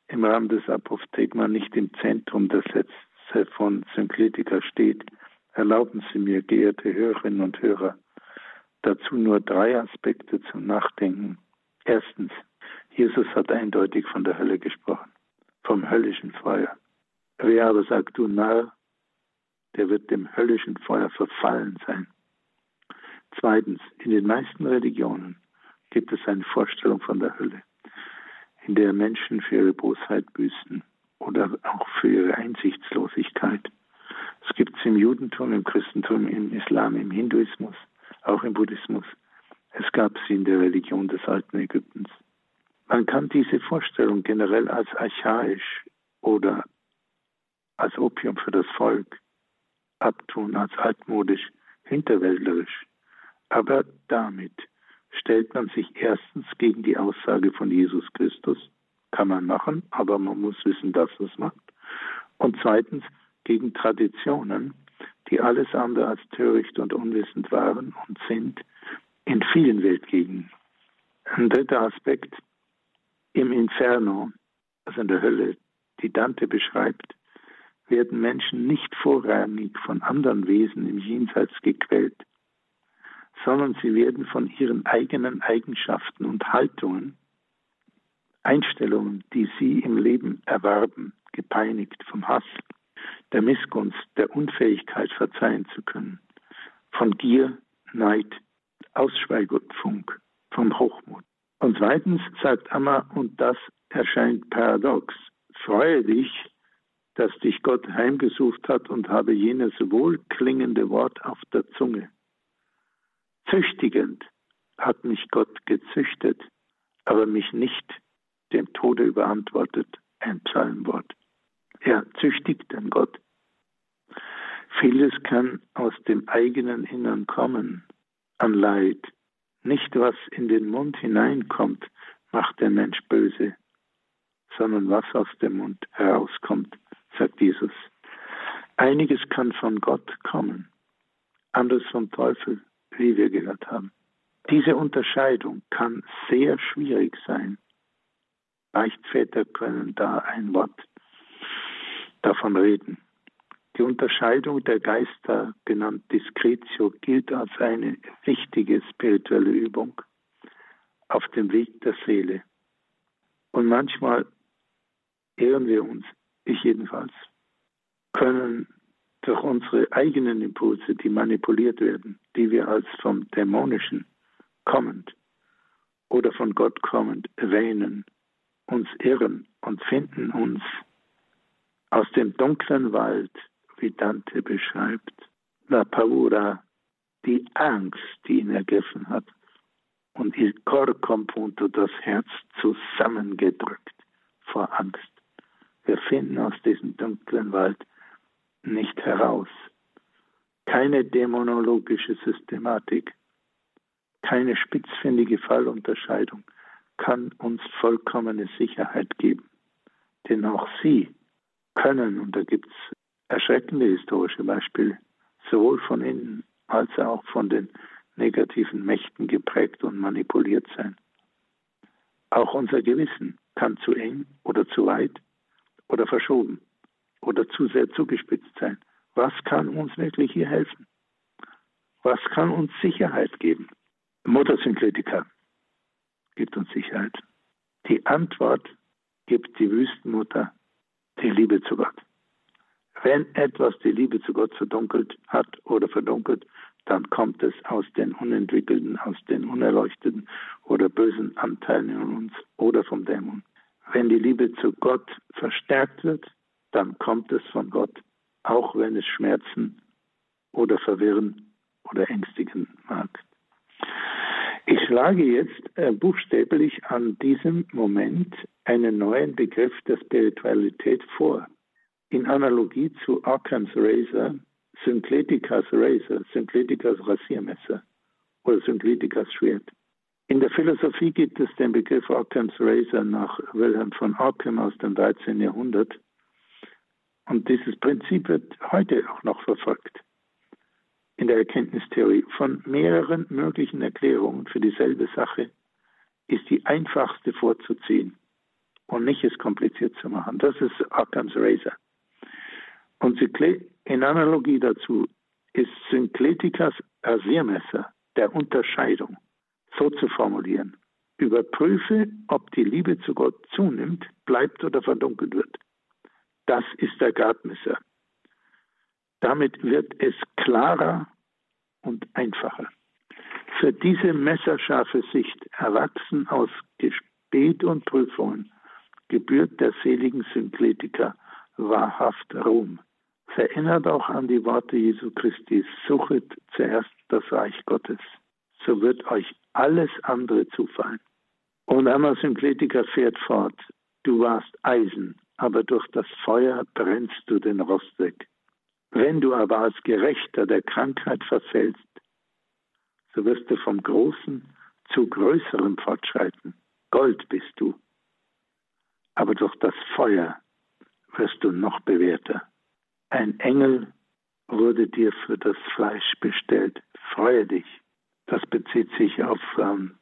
im Rahmen des Apophthegma nicht im Zentrum der Sätze von Synkletika steht, erlauben Sie mir, geehrte Hörerinnen und Hörer, dazu nur drei Aspekte zum Nachdenken. Erstens, Jesus hat eindeutig von der Hölle gesprochen, vom höllischen Feuer. Wer aber sagt, du Narr, der wird dem höllischen Feuer verfallen sein. Zweitens, in den meisten Religionen gibt es eine Vorstellung von der Hölle, in der Menschen für ihre Bosheit büßen oder auch für ihre Einsichtslosigkeit. Es gibt es im Judentum, im Christentum, im Islam, im Hinduismus, auch im Buddhismus. Es gab sie in der Religion des alten Ägyptens. Man kann diese Vorstellung generell als archaisch oder als Opium für das Volk abtun, als altmodisch, hinterwäldlerisch. Aber damit stellt man sich erstens gegen die Aussage von Jesus Christus, kann man machen, aber man muss wissen, dass es macht. Und zweitens gegen Traditionen, die alles andere als töricht und unwissend waren und sind in vielen Weltgegenden. Ein dritter Aspekt im Inferno, also in der Hölle, die Dante beschreibt, werden Menschen nicht vorrangig von anderen Wesen im Jenseits gequält, sondern sie werden von ihren eigenen Eigenschaften und Haltungen, Einstellungen, die sie im Leben erwarben, gepeinigt vom Hass, der Missgunst, der Unfähigkeit verzeihen zu können, von Gier, Neid, Ausschweigungsfunk, vom Hochmut. Und zweitens sagt Amma, und das erscheint paradox, freue dich, dass dich Gott heimgesucht hat und habe jenes wohlklingende Wort auf der Zunge. Züchtigend hat mich Gott gezüchtet, aber mich nicht dem Tode überantwortet, ein Psalmwort. Er züchtigt den Gott. Vieles kann aus dem eigenen Innern kommen, an Leid. Nicht was in den Mund hineinkommt, macht der Mensch böse, sondern was aus dem Mund herauskommt, sagt Jesus. Einiges kann von Gott kommen, anderes vom Teufel, wie wir gehört haben. Diese Unterscheidung kann sehr schwierig sein. Beichtväter können da ein Wort davon reden. Die Unterscheidung der Geister, genannt Discretio, gilt als eine wichtige spirituelle Übung auf dem Weg der Seele. Und manchmal ehren wir uns, ich jedenfalls, können durch unsere eigenen Impulse, die manipuliert werden, die wir als vom Dämonischen kommend oder von Gott kommend erwähnen, uns irren und finden uns aus dem dunklen Wald wie Dante beschreibt, La Paura, die Angst, die ihn ergriffen hat, und il cor compunto, das Herz zusammengedrückt vor Angst. Wir finden aus diesem dunklen Wald nicht heraus. Keine dämonologische Systematik, keine spitzfindige Fallunterscheidung kann uns vollkommene Sicherheit geben. Denn auch sie können, und da gibt es erschreckende historische Beispiele, sowohl von innen als auch von den negativen Mächten geprägt und manipuliert sein. Auch unser Gewissen kann zu eng oder zu weit oder verschoben oder zu sehr zugespitzt sein. Was kann uns wirklich hier helfen? Was kann uns Sicherheit geben? Muttersynkletika gibt uns Sicherheit. Die Antwort gibt die Wüstenmutter, die Liebe zu Gott. Wenn etwas die Liebe zu Gott verdunkelt hat oder verdunkelt, dann kommt es aus den unentwickelten, aus den unerleuchteten oder bösen Anteilen in uns oder vom Dämon. Wenn die Liebe zu Gott verstärkt wird, dann kommt es von Gott, auch wenn es schmerzen oder verwirren oder ängstigen mag. Ich schlage jetzt äh, buchstäblich an diesem Moment einen neuen Begriff der Spiritualität vor in Analogie zu Occam's Razor, Synkletikas Razor, Synkletikas Rasiermesser oder Synkletikas Schwert. In der Philosophie gibt es den Begriff Occam's Razor nach Wilhelm von Ockham aus dem 13. Jahrhundert. Und dieses Prinzip wird heute auch noch verfolgt in der Erkenntnistheorie. Von mehreren möglichen Erklärungen für dieselbe Sache ist die einfachste vorzuziehen und nicht es kompliziert zu machen. Das ist Occam's Razor. Und in Analogie dazu ist Synkletikas Rasiermesser der Unterscheidung so zu formulieren. Überprüfe, ob die Liebe zu Gott zunimmt, bleibt oder verdunkelt wird. Das ist der Gradmesser. Damit wird es klarer und einfacher. Für diese messerscharfe Sicht, erwachsen aus Gebet und Prüfungen, gebührt der seligen Synkletiker wahrhaft Ruhm. Erinnert auch an die Worte Jesu Christi, suchet zuerst das Reich Gottes, so wird euch alles andere zufallen. Und einmal Synkletiker fährt fort, du warst Eisen, aber durch das Feuer brennst du den Rost weg. Wenn du aber als Gerechter der Krankheit verfällst, so wirst du vom Großen zu Größerem fortschreiten. Gold bist du, aber durch das Feuer wirst du noch bewährter. Ein Engel wurde dir für das Fleisch bestellt. Freue dich. Das bezieht sich auf ähm,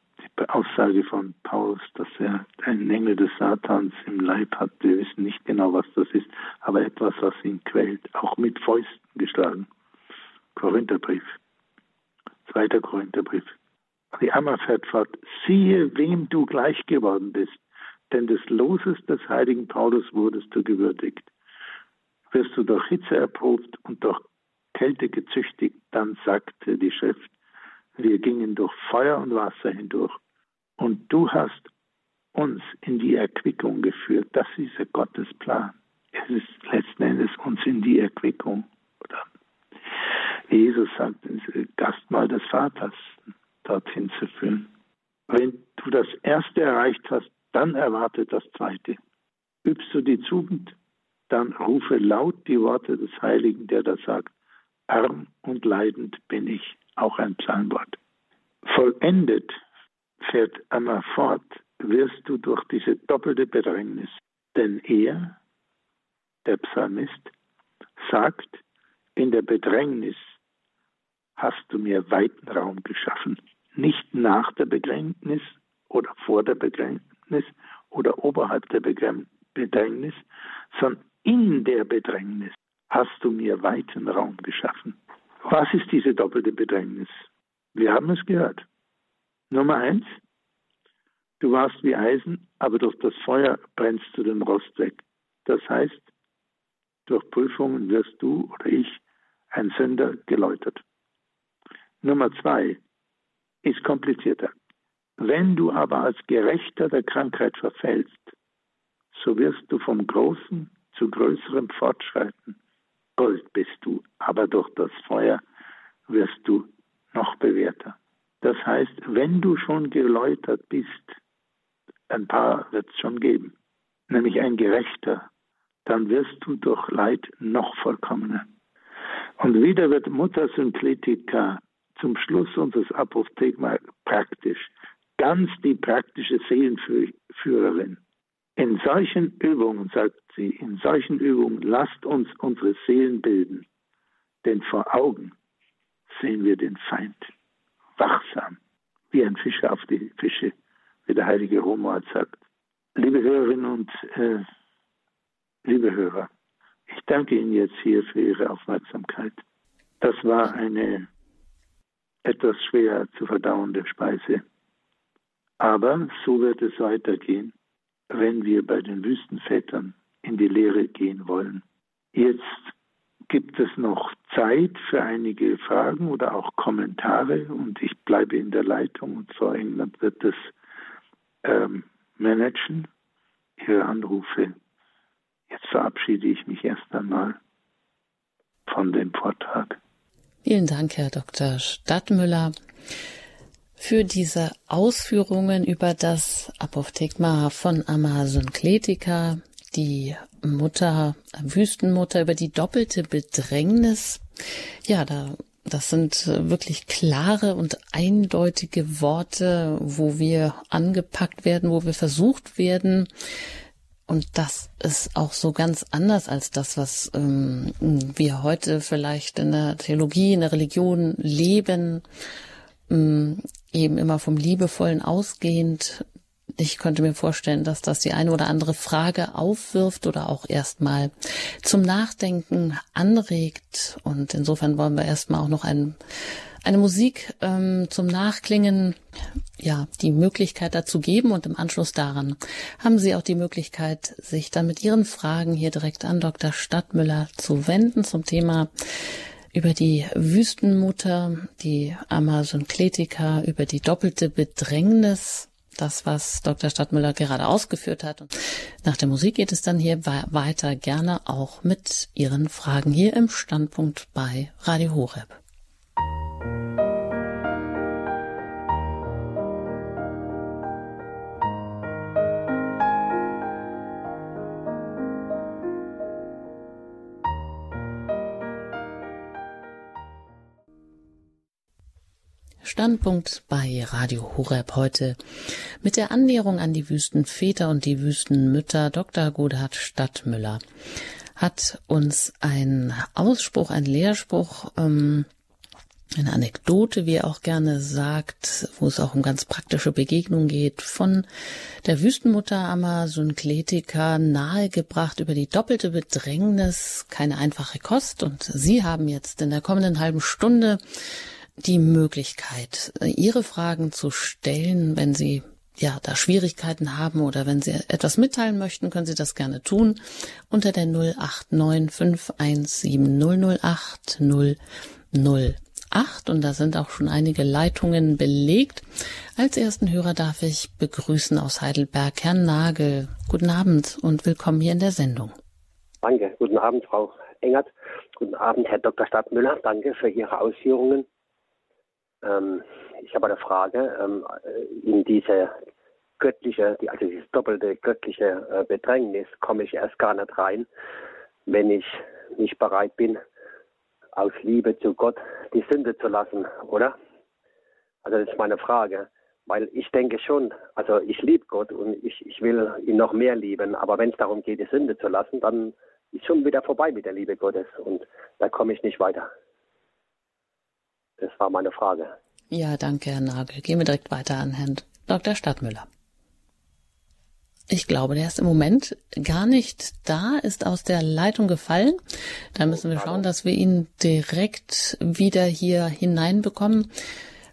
Aussage von Paulus, dass er einen Engel des Satans im Leib hat. Wir wissen nicht genau, was das ist, aber etwas, was ihn quält, auch mit Fäusten geschlagen. Korintherbrief, zweiter Korintherbrief. Die Amma fährt fort, siehe, wem du gleich geworden bist, denn des Loses des heiligen Paulus wurdest du gewürdigt wirst du durch Hitze erprobt und durch Kälte gezüchtigt, dann sagte die Schrift, wir gingen durch Feuer und Wasser hindurch. Und du hast uns in die Erquickung geführt. Das ist ja Gottes Plan. Es ist letzten Endes uns in die Erquickung. Oder Jesus sagt, Gastmahl des Vaters dorthin zu führen. Wenn du das erste erreicht hast, dann erwartet das zweite. Übst du die Tugend, dann rufe laut die Worte des Heiligen, der da sagt, arm und leidend bin ich, auch ein Psalmwort. Vollendet, fährt Anna fort, wirst du durch diese doppelte Bedrängnis. Denn er, der Psalmist, sagt, in der Bedrängnis hast du mir weiten Raum geschaffen. Nicht nach der Bedrängnis oder vor der Bedrängnis oder oberhalb der Bedrängnis, sondern in der Bedrängnis hast du mir weiten Raum geschaffen. Was ist diese doppelte Bedrängnis? Wir haben es gehört. Nummer eins, du warst wie Eisen, aber durch das Feuer brennst du den Rost weg. Das heißt, durch Prüfungen wirst du oder ich ein Sünder geläutert. Nummer zwei ist komplizierter. Wenn du aber als Gerechter der Krankheit verfällst, so wirst du vom Großen zu größerem Fortschreiten. Gold bist du, aber durch das Feuer wirst du noch bewährter. Das heißt, wenn du schon geläutert bist, ein paar wird es schon geben, nämlich ein Gerechter, dann wirst du durch Leid noch vollkommener. Und wieder wird Mutter Synkletika zum Schluss unseres Apophthegma praktisch, ganz die praktische Seelenführerin. In solchen Übungen, sagt sie, in solchen Übungen lasst uns unsere Seelen bilden, denn vor Augen sehen wir den Feind wachsam, wie ein Fischer auf die Fische, wie der heilige Romuald sagt. Liebe Hörerinnen und äh, liebe Hörer, ich danke Ihnen jetzt hier für Ihre Aufmerksamkeit. Das war eine etwas schwer zu verdauende Speise. Aber so wird es weitergehen wenn wir bei den Wüstenvätern in die Lehre gehen wollen. Jetzt gibt es noch Zeit für einige Fragen oder auch Kommentare und ich bleibe in der Leitung und Frau England wird das ähm, managen, Ihre Anrufe. Jetzt verabschiede ich mich erst einmal von dem Vortrag. Vielen Dank, Herr Dr. Stadtmüller für diese Ausführungen über das Apophthegma von Amazon Kletika, die Mutter, Wüstenmutter, über die doppelte Bedrängnis. Ja, da, das sind wirklich klare und eindeutige Worte, wo wir angepackt werden, wo wir versucht werden, Und das ist auch so ganz anders als das, was ähm, wir heute vielleicht in der Theologie, in der Religion leben, ähm, eben immer vom Liebevollen ausgehend. Ich könnte mir vorstellen, dass das die eine oder andere Frage aufwirft oder auch erstmal zum Nachdenken anregt. Und insofern wollen wir erstmal auch noch ein eine Musik ähm, zum Nachklingen, ja, die Möglichkeit dazu geben und im Anschluss daran haben Sie auch die Möglichkeit, sich dann mit Ihren Fragen hier direkt an Dr. Stadtmüller zu wenden zum Thema über die Wüstenmutter, die Amazonkletika, über die doppelte Bedrängnis, das, was Dr. Stadtmüller gerade ausgeführt hat. Und nach der Musik geht es dann hier weiter gerne auch mit Ihren Fragen hier im Standpunkt bei Radio Horeb. Standpunkt bei Radio Horeb heute mit der Annäherung an die Wüstenväter und die Wüstenmütter. Dr. Godhard Stadtmüller hat uns einen Ausspruch, einen Lehrspruch, ähm, eine Anekdote, wie er auch gerne sagt, wo es auch um ganz praktische Begegnungen geht, von der Wüstenmutter Amazon Kletika nahegebracht über die doppelte Bedrängnis, keine einfache Kost. Und Sie haben jetzt in der kommenden halben Stunde die Möglichkeit, äh, Ihre Fragen zu stellen, wenn Sie ja, da Schwierigkeiten haben oder wenn Sie etwas mitteilen möchten, können Sie das gerne tun unter der 089517008008 und da sind auch schon einige Leitungen belegt. Als ersten Hörer darf ich begrüßen aus Heidelberg Herrn Nagel. Guten Abend und willkommen hier in der Sendung. Danke. Guten Abend, Frau Engert. Guten Abend, Herr Dr. Stadtmüller. Danke für Ihre Ausführungen. Ähm, ich habe eine Frage. Ähm, in diese göttliche, also dieses doppelte göttliche äh, Bedrängnis komme ich erst gar nicht rein, wenn ich nicht bereit bin, aus Liebe zu Gott die Sünde zu lassen, oder? Also das ist meine Frage. Weil ich denke schon, also ich liebe Gott und ich, ich will ihn noch mehr lieben, aber wenn es darum geht, die Sünde zu lassen, dann ist schon wieder vorbei mit der Liebe Gottes und da komme ich nicht weiter. Das war meine Frage. Ja, danke, Herr Nagel. Gehen wir direkt weiter an Herrn Dr. Stadtmüller. Ich glaube, der ist im Moment gar nicht da, ist aus der Leitung gefallen. Da müssen wir schauen, dass wir ihn direkt wieder hier hineinbekommen.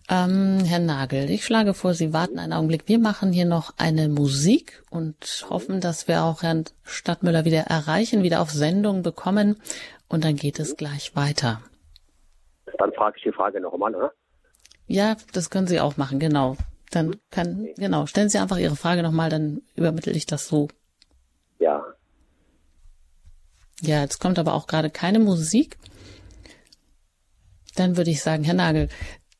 Ähm, Herr Nagel, ich schlage vor, Sie warten einen Augenblick. Wir machen hier noch eine Musik und hoffen, dass wir auch Herrn Stadtmüller wieder erreichen, wieder auf Sendung bekommen. Und dann geht es gleich weiter. Dann frage ich die Frage noch einmal, oder? Ja, das können Sie auch machen, genau. Dann kann, genau, stellen Sie einfach Ihre Frage nochmal, dann übermittle ich das so. Ja. Ja, jetzt kommt aber auch gerade keine Musik. Dann würde ich sagen, Herr Nagel,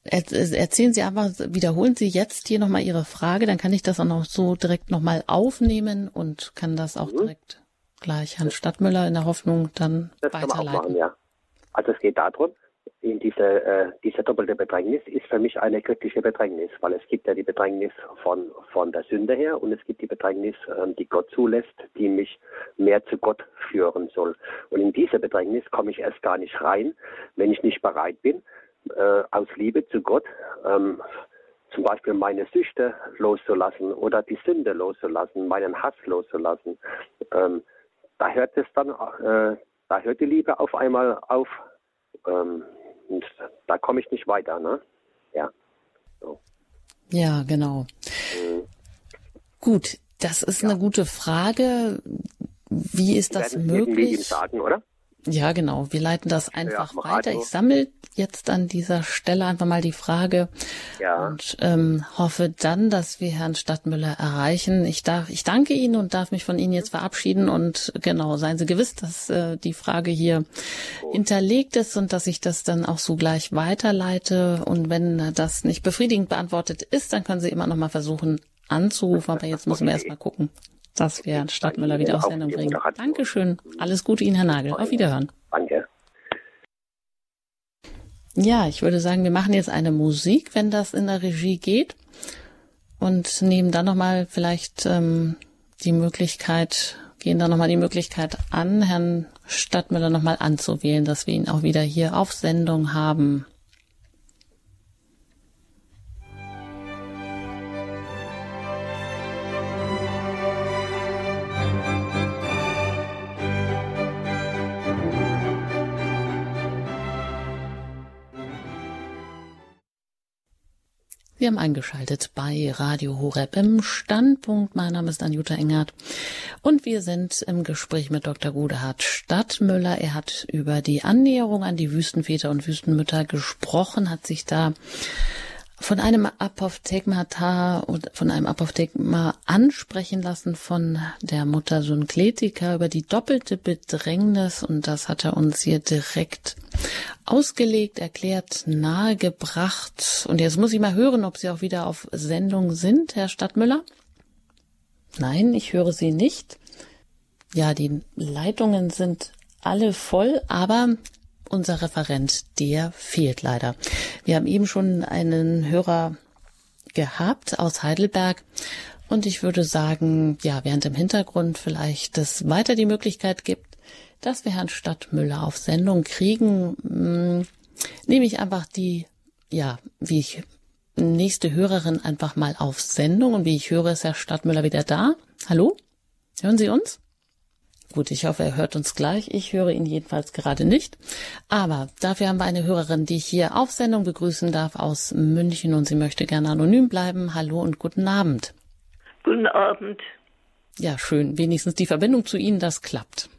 erzählen Sie einfach, wiederholen Sie jetzt hier nochmal Ihre Frage, dann kann ich das auch noch so direkt nochmal aufnehmen und kann das auch mhm. direkt gleich Herrn Stadtmüller in der Hoffnung dann das weiterleiten. Kann man auch machen, ja. Also es geht darum, in diese, äh, diese doppelte Bedrängnis ist für mich eine göttliche Bedrängnis, weil es gibt ja die Bedrängnis von, von der Sünde her und es gibt die Bedrängnis, äh, die Gott zulässt, die mich mehr zu Gott führen soll. Und in diese Bedrängnis komme ich erst gar nicht rein, wenn ich nicht bereit bin, äh, aus Liebe zu Gott ähm, zum Beispiel meine Süchte loszulassen oder die Sünde loszulassen, meinen Hass loszulassen. Ähm, da hört es dann, äh, da hört die Liebe auf einmal auf. Ähm, und da komme ich nicht weiter, ne? Ja. So. Ja, genau. Mhm. Gut, das ist ja. eine gute Frage. Wie ist das möglich? Sagen, oder? Ja, genau. Wir leiten das einfach ja, weiter. Ich sammle jetzt an dieser Stelle einfach mal die Frage ja. und ähm, hoffe dann, dass wir Herrn Stadtmüller erreichen. Ich darf, ich danke Ihnen und darf mich von Ihnen jetzt verabschieden und genau, seien Sie gewiss, dass äh, die Frage hier Gut. hinterlegt ist und dass ich das dann auch so gleich weiterleite. Und wenn das nicht befriedigend beantwortet ist, dann können Sie immer noch mal versuchen anzurufen. Aber jetzt müssen wir erst mal gucken, dass wir Stadtmüller wieder aus Sendung bringen. Dankeschön. Alles Gute Ihnen, Herr Nagel. Auf Wiederhören. Danke. Ja, ich würde sagen, wir machen jetzt eine Musik, wenn das in der Regie geht. Und nehmen dann nochmal vielleicht ähm, die Möglichkeit, gehen da nochmal die Möglichkeit an, Herrn Stadtmüller nochmal anzuwählen, dass wir ihn auch wieder hier auf Sendung haben. Wir haben eingeschaltet bei Radio Horeb im Standpunkt. Mein Name ist Anjuta Engert und wir sind im Gespräch mit Dr. Gudehard Stadtmüller. Er hat über die Annäherung an die Wüstenväter und Wüstenmütter gesprochen, hat sich da von einem Apophthegmata und von einem Apophthegma ansprechen lassen von der Mutter Synkletika über die doppelte Bedrängnis und das hat er uns hier direkt ausgelegt, erklärt, nahegebracht. Und jetzt muss ich mal hören, ob Sie auch wieder auf Sendung sind, Herr Stadtmüller. Nein, ich höre Sie nicht. Ja, die Leitungen sind alle voll, aber unser Referent, der fehlt leider. Wir haben eben schon einen Hörer gehabt aus Heidelberg. Und ich würde sagen, ja, während im Hintergrund vielleicht es weiter die Möglichkeit gibt, dass wir Herrn Stadtmüller auf Sendung kriegen, hm, nehme ich einfach die, ja, wie ich nächste Hörerin einfach mal auf Sendung. Und wie ich höre, ist Herr Stadtmüller wieder da. Hallo? Hören Sie uns? Gut, ich hoffe, er hört uns gleich. Ich höre ihn jedenfalls gerade nicht. Aber dafür haben wir eine Hörerin, die ich hier auf Sendung begrüßen darf aus München und sie möchte gerne anonym bleiben. Hallo und guten Abend. Guten Abend. Ja, schön. Wenigstens die Verbindung zu Ihnen, das klappt.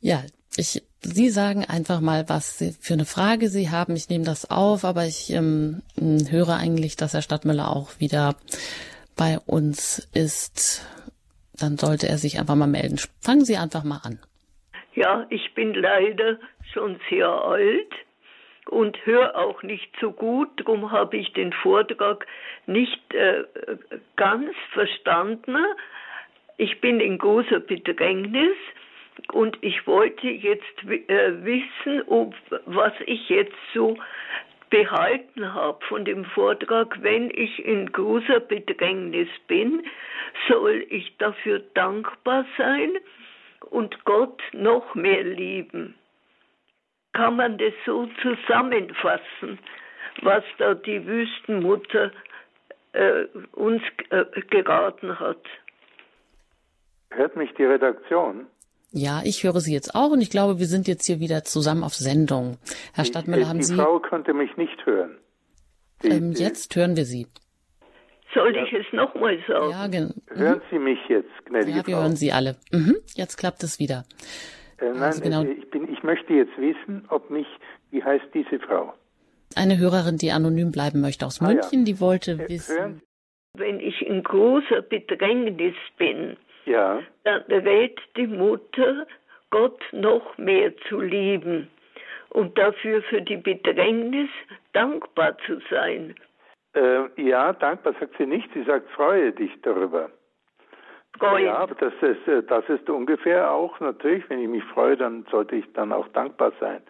Ja, ich, Sie sagen einfach mal, was Sie für eine Frage Sie haben. Ich nehme das auf, aber ich ähm, höre eigentlich, dass Herr Stadtmüller auch wieder bei uns ist dann sollte er sich einfach mal melden. Fangen Sie einfach mal an. Ja, ich bin leider schon sehr alt und höre auch nicht so gut. Darum habe ich den Vortrag nicht äh, ganz verstanden. Ich bin in großer Bedrängnis und ich wollte jetzt äh, wissen, ob, was ich jetzt so behalten habe von dem Vortrag, wenn ich in großer Bedrängnis bin, soll ich dafür dankbar sein und Gott noch mehr lieben. Kann man das so zusammenfassen, was da die Wüstenmutter äh, uns äh, geraten hat? Hört mich die Redaktion? Ja, ich höre Sie jetzt auch und ich glaube, wir sind jetzt hier wieder zusammen auf Sendung. Herr Stadtmüller, haben die Sie. Die Frau konnte mich nicht hören. Die, ähm, jetzt hören wir Sie. Soll ich es nochmal sagen? Ja, genau. Hören Sie mich jetzt, gnädige Ja, wir Frau. hören Sie alle. Mhm, jetzt klappt es wieder. Äh, nein, Also genau- äh, ich, bin, ich möchte jetzt wissen, ob mich, wie heißt diese Frau? Eine Hörerin, die anonym bleiben möchte aus Ah, ja. München, die wollte Äh, wissen. hören Wenn ich in großer Bedrängnis bin, Ja, dann rät die Mutter, Gott noch mehr zu lieben und dafür für die Bedrängnis dankbar zu sein. äh, ja, dankbar sagt sie nicht. Sie sagt, freue dich darüber. Freuen. Ja, aber das ist, äh, das ist ungefähr auch natürlich, wenn ich mich freue, dann sollte ich dann auch dankbar sein.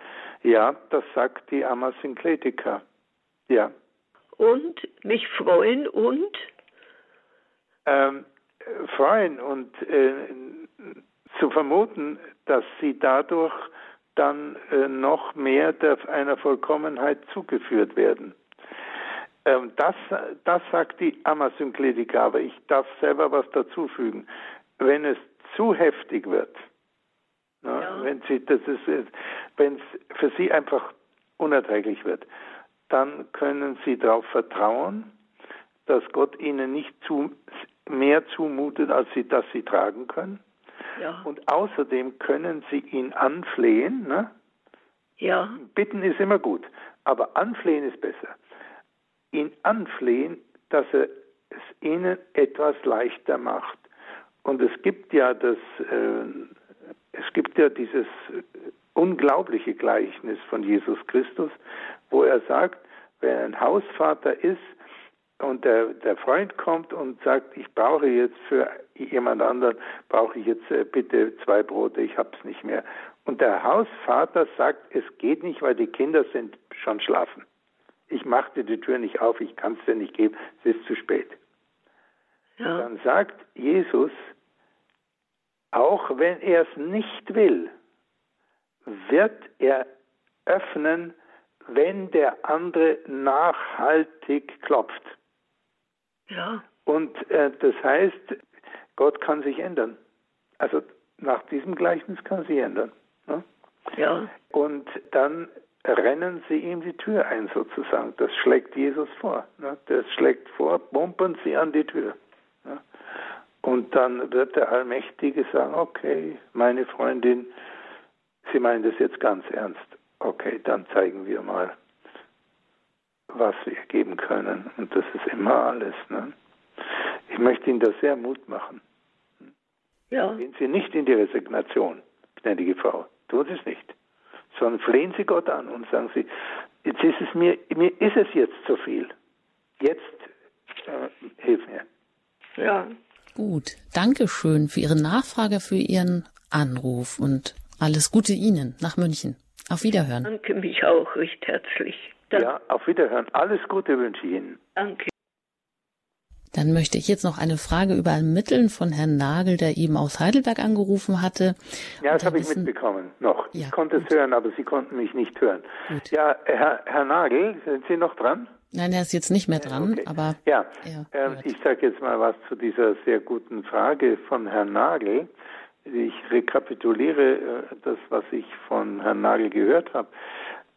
Ja, das sagt die Amma Synkletika. Ja. Und mich freuen und Ähm, äh, freuen und äh, zu vermuten, dass sie dadurch dann äh, noch mehr der, einer Vollkommenheit zugeführt werden. Ähm, das, das sagt die Amasynkletika, aber ich darf selber was dazufügen. Wenn es zu heftig wird, Ja. wenn sie, das ist, wenn es für sie einfach unerträglich wird, dann können sie darauf vertrauen, dass Gott ihnen nicht zu, mehr zumutet, als sie, dass sie tragen können. ja, Und außerdem können sie ihn anflehen. Ne? ja, Bitten ist immer gut, aber anflehen ist besser. Ihn anflehen, dass er es ihnen etwas leichter macht. Und es gibt ja das, äh, es gibt ja dieses unglaubliche Gleichnis von Jesus Christus, wo er sagt, wenn ein Hausvater ist und der, der Freund kommt und sagt, ich brauche jetzt für jemand anderen, brauche ich jetzt äh, bitte zwei Brote, ich hab's nicht mehr. Und der Hausvater sagt, es geht nicht, weil die Kinder sind schon schlafen. Ich machte die Tür nicht auf, ich kann es dir nicht geben, es ist zu spät. ja, Dann sagt Jesus, Auch wenn er es nicht will, wird er öffnen, wenn der andere nachhaltig klopft. Ja. Und äh, das heißt, Gott kann sich ändern. Also nach diesem Gleichnis kann sich ändern. Ne? Ja. Und dann rennen sie ihm die Tür ein sozusagen. Das schlägt Jesus vor. Ne? Das schlägt vor, bumpern sie an die Tür. Ne? Und dann wird der Allmächtige sagen, okay, meine Freundin, Sie meinen das jetzt ganz ernst. Okay, dann zeigen wir mal, was wir geben können. Und das ist immer alles. Ne? Ich möchte Ihnen da sehr Mut machen. Ja. Gehen Sie nicht in die Resignation, gnädige Frau. Tun Sie es nicht. Sondern flehen Sie Gott an und sagen Sie, jetzt ist es mir, mir ist es jetzt zu viel. Jetzt äh, hilf mir. Ja. Gut. Dankeschön für Ihre Nachfrage, für Ihren Anruf und alles Gute Ihnen nach München. Auf Wiederhören. Danke mich auch recht herzlich. Danke. Ja, auf Wiederhören. Alles Gute wünsche ich Ihnen. Danke. Dann möchte ich jetzt noch eine Frage übermitteln von Herrn Nagel, der eben aus Heidelberg angerufen hatte. Ja, das habe ich wissen- mitbekommen. Noch. Ja, ich konnte es hören, aber Sie konnten mich nicht hören. Gut. Ja, Herr, Herr Nagel, sind Sie noch dran? Nein, er ist jetzt nicht mehr dran, Okay. aber ja, er ähm, hört. ich sage jetzt mal was zu dieser sehr guten Frage von Herrn Nagel. Ich rekapituliere äh, das, was ich von Herrn Nagel gehört habe.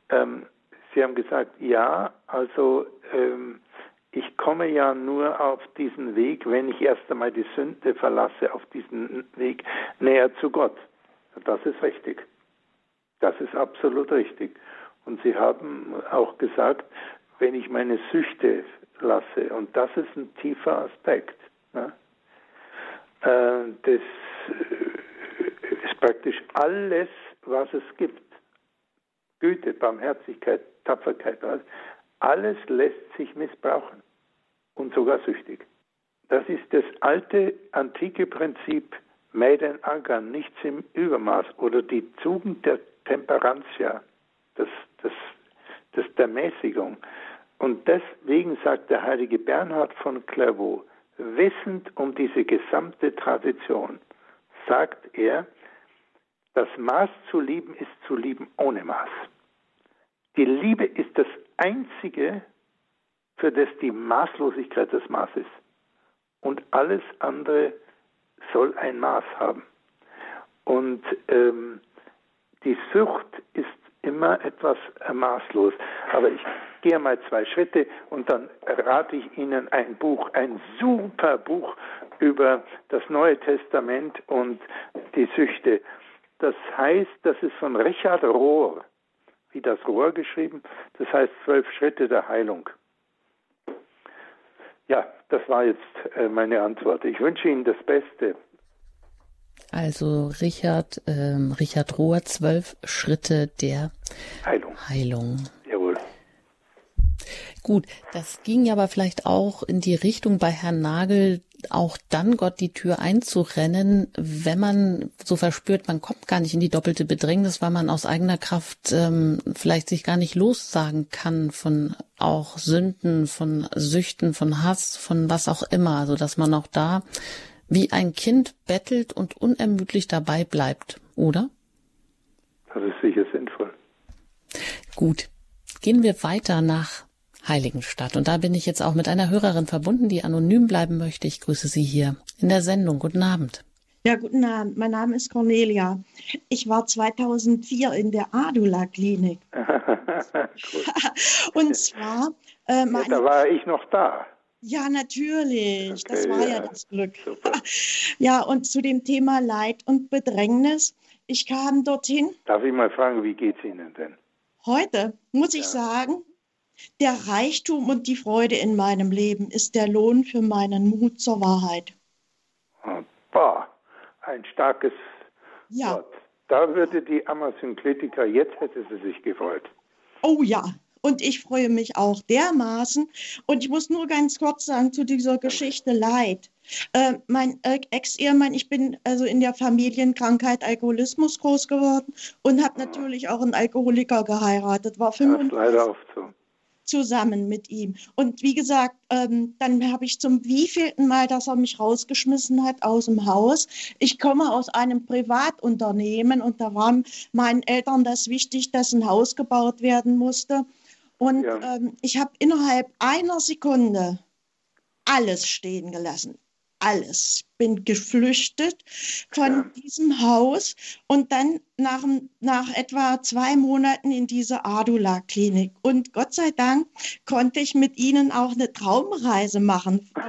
Ähm, Sie haben gesagt, ja, also ähm, ich komme ja nur auf diesen Weg, wenn ich erst einmal die Sünde verlasse, auf diesen Weg näher zu Gott. Das ist richtig. Das ist absolut richtig. Und Sie haben auch gesagt, wenn ich meine Süchte lasse, und das ist ein tiefer Aspekt. Ne? Äh, das äh, ist praktisch alles, was es gibt. Güte, Barmherzigkeit, Tapferkeit, alles, alles lässt sich missbrauchen und sogar süchtig. Das ist das alte, antike Prinzip Mäden ankern, nichts im Übermaß oder die Tugend der Temperantia, das, das, das der Mäßigung. Und deswegen sagt der heilige Bernhard von Clairvaux, wissend um diese gesamte Tradition, sagt er, das Maß zu lieben ist zu lieben ohne Maß. Die Liebe ist das Einzige, für das die Maßlosigkeit das Maß ist. Und alles andere soll ein Maß haben. Und ähm, die Sucht ist immer etwas maßlos. Aber ich gehe mal zwei Schritte und dann rate ich Ihnen ein Buch, ein super Buch über das Neue Testament und die Süchte. Das heißt, das ist von Richard Rohr, wie das Rohr geschrieben, das heißt zwölf Schritte der Heilung. Ja, das war jetzt äh, meine Antwort. Ich wünsche Ihnen das Beste. Also Richard, ähm, Richard Rohr, zwölf Schritte der Heilung. Heilung. Jawohl. Gut, das ging ja aber vielleicht auch in die Richtung bei Herrn Nagel, auch dann Gott die Tür einzurennen, wenn man so verspürt, man kommt gar nicht in die doppelte Bedrängnis, weil man aus eigener Kraft ähm, vielleicht sich gar nicht lossagen kann von auch Sünden, von Süchten, von Hass, von was auch immer. Also dass man auch da wie ein Kind bettelt und unermüdlich dabei bleibt, oder? Das ist sicher sinnvoll. Gut, gehen wir weiter nach Heiligenstadt. Und da bin ich jetzt auch mit einer Hörerin verbunden, die anonym bleiben möchte. Ich grüße Sie hier in der Sendung. Guten Abend. Ja, guten Abend. Mein Name ist Cornelia. Ich war 2004 in der Adula-Klinik. [laughs] Und zwar, äh, Ja, meine, da war ich noch da. ja, natürlich, das Okay, war ja ja. das Glück. Super. [laughs] Ja, und zu dem Thema Leid und Bedrängnis. Ich kam dorthin. Darf ich mal fragen, wie geht's Ihnen denn? Heute muss ich Ja. sagen, der Reichtum und die Freude in meinem Leben ist der Lohn für meinen Mut zur Wahrheit. Ah, Boah, ein starkes Ja, Wort. Da würde die Amazon-Kritiker, jetzt hätte sie sich gefreut. Oh ja, und ich freue mich auch dermaßen. Und ich muss nur ganz kurz sagen zu dieser Geschichte Leid. Äh, mein äh, Ex-Ehemann, ich bin also in der Familienkrankheit Alkoholismus groß geworden und habe natürlich auch einen Alkoholiker geheiratet. War Das ist 35, leider oft so. Zusammen mit ihm. Und wie gesagt, ähm, dann habe ich zum wievielten Mal, dass er mich rausgeschmissen hat aus dem Haus. Ich komme aus einem Privatunternehmen und da war meinen Eltern das wichtig, dass ein Haus gebaut werden musste. Und ja. ähm, ich habe innerhalb einer Sekunde alles stehen gelassen alles. Bin geflüchtet von diesem Haus und dann nach, nach etwa zwei Monaten in diese Adula-Klinik. Und Gott sei Dank konnte ich mit Ihnen auch eine Traumreise machen. [laughs]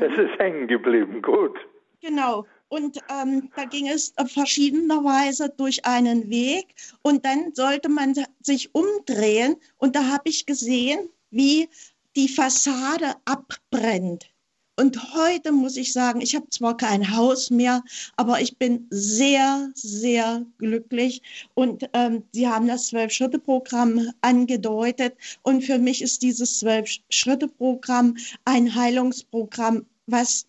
es ist hängen geblieben, gut. Genau. Und ähm, da ging es verschiedenerweise durch einen Weg und dann sollte man sich umdrehen und da habe ich gesehen, wie die Fassade abbrennt. Und heute muss ich sagen, ich habe zwar kein Haus mehr, aber ich bin sehr, sehr glücklich. Und ähm, Sie haben das Zwölf-Schritte-Programm angedeutet. Und für mich ist dieses Zwölf-Schritte-Programm ein Heilungsprogramm, was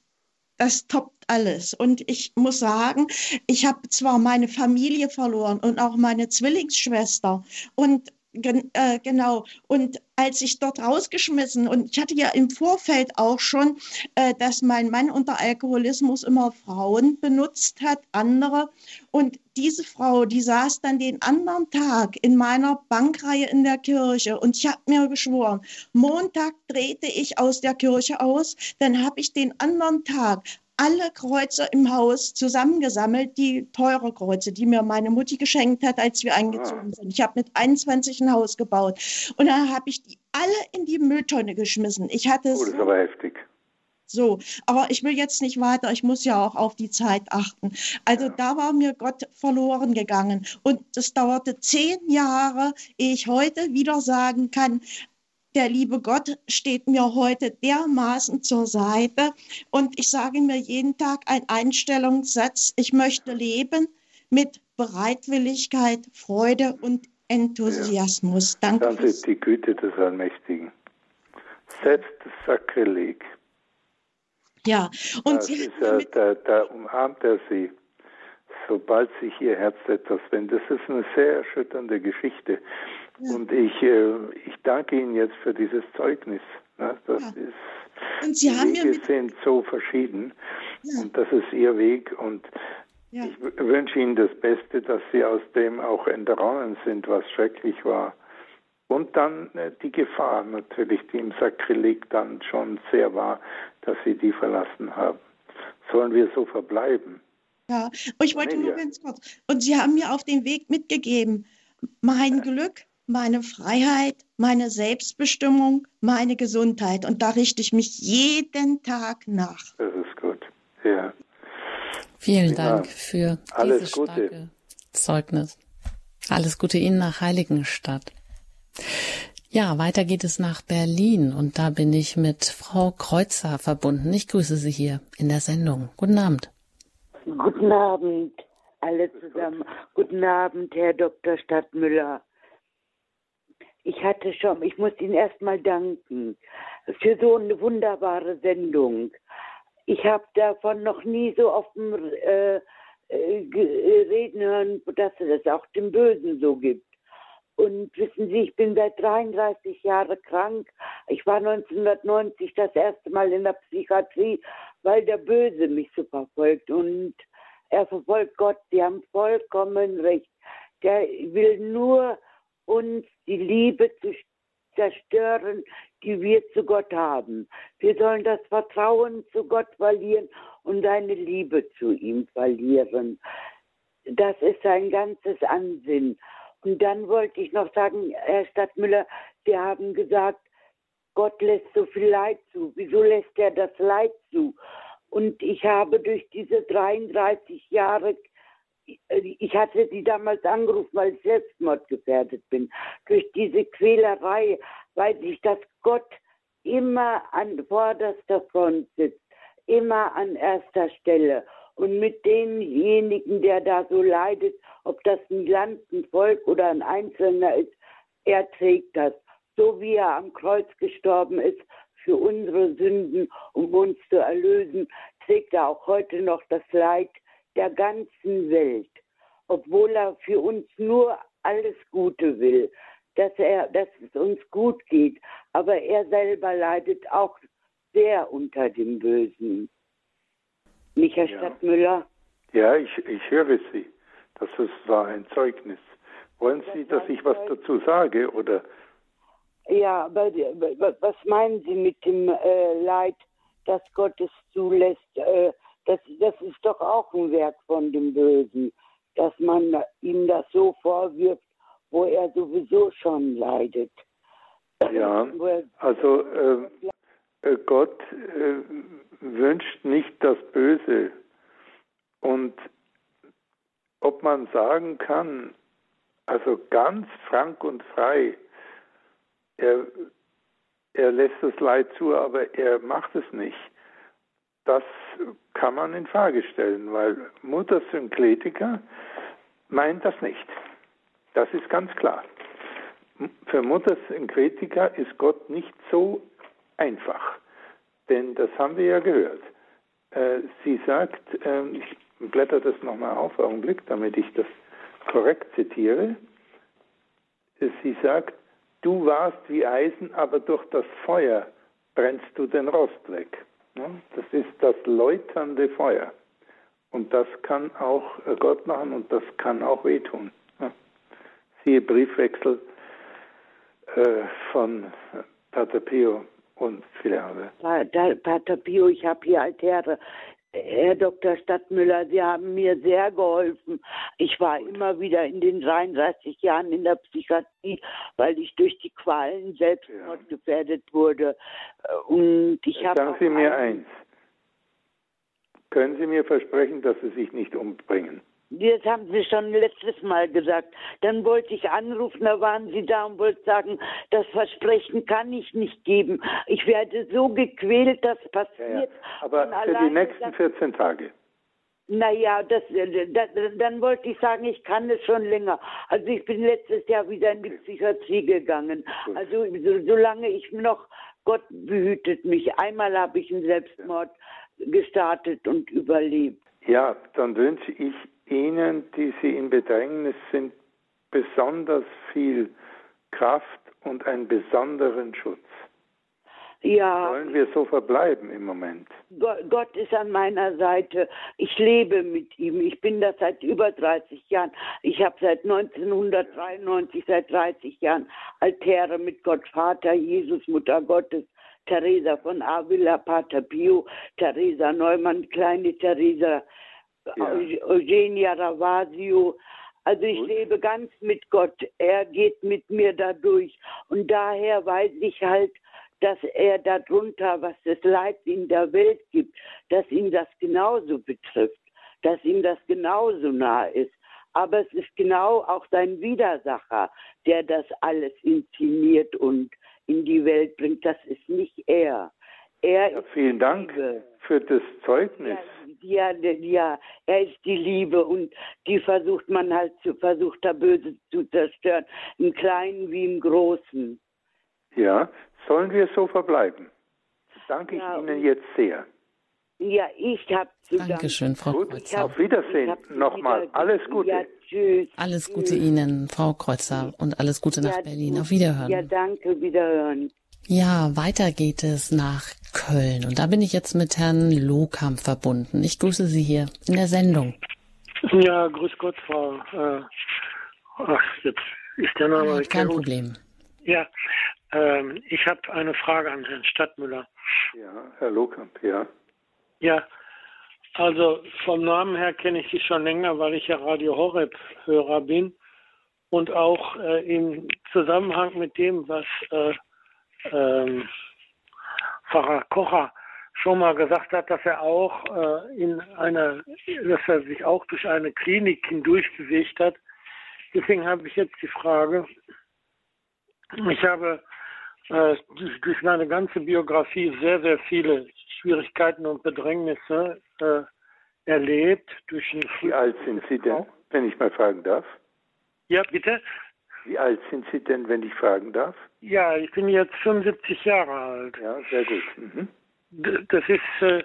das toppt alles. Und ich muss sagen, ich habe zwar meine Familie verloren und auch meine Zwillingsschwester. Und Gen, äh, genau. Und als ich dort rausgeschmissen und ich hatte ja im Vorfeld auch schon, äh, dass mein Mann unter Alkoholismus immer Frauen benutzt hat, andere. Und diese Frau, die saß dann den anderen Tag in meiner Bankreihe in der Kirche und ich habe mir geschworen, Montag drehte ich aus der Kirche aus, dann habe ich den anderen Tag alle Kreuze im Haus zusammengesammelt, die teure Kreuze, die mir meine Mutti geschenkt hat, als wir eingezogen sind. Ich habe mit 21 ein Haus gebaut. Und dann habe ich die alle in die Mülltonne geschmissen. Ich hatte oh, das ist aber heftig. So, aber ich will jetzt nicht weiter, ich muss ja auch auf die Zeit achten. Also ja. da war mir Gott verloren gegangen. Und es dauerte zehn Jahre, ehe ich heute wieder sagen kann, der liebe Gott steht mir heute dermaßen zur Seite und ich sage mir jeden Tag einen Einstellungssatz, ich möchte leben mit Bereitwilligkeit, Freude und Enthusiasmus. Ja. Danke. Das ist die Güte des Allmächtigen. Selbst das Sakrileg. Ja, und das Sie ja, da, da umarmt er sie sobald sich ihr Herz etwas wendet. Das ist eine sehr erschütternde Geschichte. Ja. Und ich, äh, ich danke Ihnen jetzt für dieses Zeugnis. Ne? Das ja. ist, und Sie die haben Wege sind so verschieden ja. und das ist Ihr Weg und ich wünsche Ihnen das Beste, dass Sie aus dem auch entronnen sind, was schrecklich war. Und dann äh, die Gefahr natürlich, die im Sakrileg dann schon sehr war, dass Sie die verlassen haben. Sollen wir so verbleiben? Ja, und ich wollte nur ganz kurz. Und Sie haben mir auf den Weg mitgegeben, mein Glück, meine Freiheit, meine Selbstbestimmung, meine Gesundheit. Und da richte ich mich jeden Tag nach. Das ist gut. Ja. Vielen Dank für Alles dieses Gute. starke Zeugnis. Alles Gute Ihnen nach Heiligenstadt. Ja, weiter geht es nach Berlin und da bin ich mit Frau Kreuzer verbunden. Ich grüße Sie hier in der Sendung. Guten Abend. Guten Abend, alle zusammen. Guten Abend, Herr Dr. Stadtmüller. Ich hatte schon, ich muss Ihnen erstmal danken für so eine wunderbare Sendung. Ich habe davon noch nie so offen äh, äh, reden hören, dass es auch dem Bösen so gibt. Und wissen Sie, ich bin seit 33 Jahren krank. Ich war 1990 das erste Mal in der Psychiatrie, weil der Böse mich so verfolgt. Und er verfolgt Gott. Sie haben vollkommen recht. Der will nur uns die Liebe zu zerstören, die wir zu Gott haben. Wir sollen das Vertrauen zu Gott verlieren und seine Liebe zu ihm verlieren. Das ist sein ganzes Ansinnen. Und dann wollte ich noch sagen, Herr Stadtmüller, Sie haben gesagt, Gott lässt so viel Leid zu. Wieso lässt er das Leid zu? Und ich habe durch diese 33 Jahre, ich hatte sie damals angerufen, weil ich selbstmordgefährdet bin. Durch diese Quälerei weiß ich, dass Gott immer an vorderster Front sitzt, immer an erster Stelle. Und mit demjenigen, der da so leidet, ob das ein Land, ein Volk oder ein Einzelner ist, er trägt das. So wie er am Kreuz gestorben ist für unsere Sünden, um uns zu erlösen, trägt er auch heute noch das Leid der ganzen Welt, obwohl er für uns nur alles Gute will. dass er, dass es uns gut geht. Aber er selber leidet auch sehr unter dem Bösen. Herr Ja. Stadtmüller? Ja, ich, ich höre Sie. Das ist, war ein Zeugnis. Wollen Sie, dass ich was dazu sage? Oder Ja, aber was meinen Sie mit dem äh, Leid, das Gott es zulässt? Äh, das, das ist doch auch ein Werk von dem Bösen, dass man ihm das so vorwirft, wo er sowieso schon leidet. Ja, also äh, äh, Gott äh, wünscht nicht das Böse. Und ob man sagen kann, also ganz frank und frei, er, er lässt das Leid zu, aber er macht es nicht. Das kann man in Frage stellen, weil Mutter Synkletiker meint das nicht. Das ist ganz klar. Für Mutter Synkletiker ist Gott nicht so einfach, denn das haben wir ja gehört. Äh, sie sagt, äh, ich blätter das nochmal auf, Augenblick, damit ich das korrekt zitiere. Sie sagt, du warst wie Eisen, aber durch das Feuer brennst du den Rost weg. Ja, Das ist das läuternde Feuer. Und das kann auch Gott machen und das kann auch wehtun. Ja. Siehe Briefwechsel äh, von Pater Pio und viele andere. Pater Pio, ich habe hier Altäre. Herr Dr. Stadtmüller, Sie haben mir sehr geholfen. Ich war immer wieder in den 33 Jahren in der Psychiatrie, weil ich durch die Qualen selbstmordgefährdet wurde. Und ich habe Sagen Sie mir eins. Können Sie mir versprechen, dass Sie sich nicht umbringen? Das haben Sie schon letztes Mal gesagt. Dann wollte ich anrufen, da waren Sie da und wollten sagen, das Versprechen kann ich nicht geben. Ich werde so gequält, das Ja, ja. passiert. Aber Und für die nächsten das- 14 Tage. Naja, das, äh, das, dann wollte ich sagen, ich kann es schon länger. Also ich bin letztes Jahr wieder in die Psychiatrie gegangen. Gut. Also so, solange ich noch, Gott behütet mich. Einmal habe ich einen Selbstmord gestartet und überlebt. Ja, dann wünsche ich Ihnen, die Sie in Bedrängnis sind, besonders viel Kraft und einen besonderen Schutz. Ja, Wollen wir so verbleiben im Moment? Go- Gott ist an meiner Seite. Ich lebe mit ihm. Ich bin das seit über 30 Jahren. Ich habe seit 1993, seit 30 Jahren Altäre mit Gott Vater, Jesus, Mutter Gottes, Teresa von Avila, Pater Pio, Teresa Neumann, kleine Teresa, Ja. Eu- Eugenia Ravasio. Also ich Gut. lebe ganz mit Gott. Er geht mit mir dadurch. Und daher weiß ich halt, dass er darunter, was es Leid in der Welt gibt, dass ihn das genauso betrifft, dass ihm das genauso nah ist. Aber es ist genau auch sein Widersacher, der das alles inszeniert und in die Welt bringt. Das ist nicht er. Er Ja, ist vielen Dank Liebe. für das Zeugnis. ja, ja, ja, er ist die Liebe und die versucht man halt zu, versucht da Böse zu zerstören, im Kleinen wie im Großen. Ja, sollen wir so verbleiben? Danke ich Ja, Ihnen jetzt sehr. Ja, ich habe zu Dankeschön, Frau Gut, Kreuzer. auf Wiedersehen nochmal. Alles Gute. Ja, tschüss. Alles Gute Ihnen, Frau Kreuzer, und alles Gute nach Ja, Berlin. gut. Auf Wiederhören. Ja, danke, wiederhören. Ja, weiter geht es nach Köln. Und da bin ich jetzt mit Herrn Lohkamp verbunden. Ich grüße Sie hier in der Sendung. Ja, grüß Gott, Frau. Äh, ach, jetzt ist der Name. Ja, kein Problem. Ja, ähm, ich habe eine Frage an Herrn Stadtmüller. Ja, Herr Lohkamp, ja. Ja, also vom Namen her kenne ich Sie schon länger, weil ich ja Radio Horeb Hörer bin und auch äh, im Zusammenhang mit dem, was äh, ähm, Pfarrer Kocher schon mal gesagt hat, dass er auch äh, in einer, dass er sich auch durch eine Klinik hindurch bewegt hat. Deswegen habe ich jetzt die Frage, ich habe äh, durch meine ganze Biografie sehr, sehr viele Schwierigkeiten und Bedrängnisse äh, erlebt. Durch ein Wie alt sind Sie denn, wenn ich mal fragen darf? Ja, bitte? Wie alt sind Sie denn, wenn ich fragen darf? Ja, ich bin jetzt 75 Jahre alt. Ja, sehr gut. Mhm. Das ist, äh,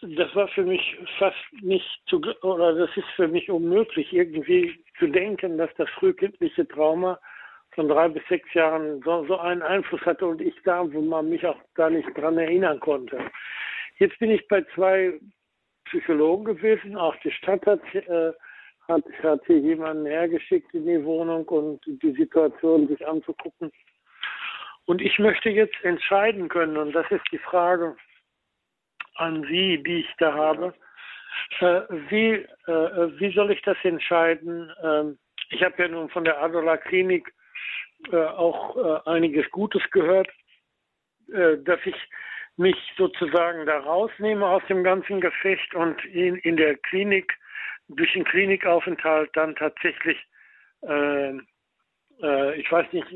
das war für mich fast nicht zu, oder das ist für mich unmöglich, irgendwie zu denken, dass das frühkindliche Trauma von drei bis sechs Jahren so, so einen Einfluss hatte und ich da, wo man mich auch gar nicht dran erinnern konnte. Jetzt bin ich bei zwei Psychologen gewesen, auch die Stadt hat, äh, hat, hat hier jemanden hergeschickt in die Wohnung und die Situation sich anzugucken. Und ich möchte jetzt entscheiden können, und das ist die Frage an Sie, die ich da habe. Äh, wie, äh, wie soll ich das entscheiden? Ähm, ich habe ja nun von der Adola Klinik auch äh, einiges Gutes gehört, äh, dass ich mich sozusagen da rausnehme aus dem ganzen Gefecht und in, in der Klinik, durch den Klinikaufenthalt dann tatsächlich, äh, äh, ich weiß nicht,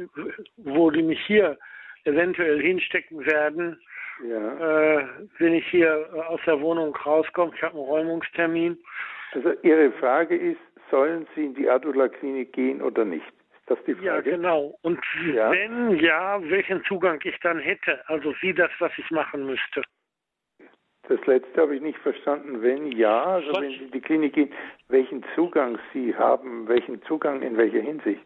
wo die mich hier eventuell hinstecken werden, ja. äh, wenn ich hier aus der Wohnung rauskomme. Ich habe einen Räumungstermin. Also Ihre Frage ist, sollen Sie in die Adula-Klinik gehen oder nicht? Ist das die Frage? Ja, genau. Und ja. wenn ja, welchen Zugang ich dann hätte? Also wie das, was ich machen müsste. Das letzte habe ich nicht verstanden. Wenn ja, also was? wenn Sie in die Klinik gehen, welchen Zugang Sie haben, welchen Zugang in welcher Hinsicht?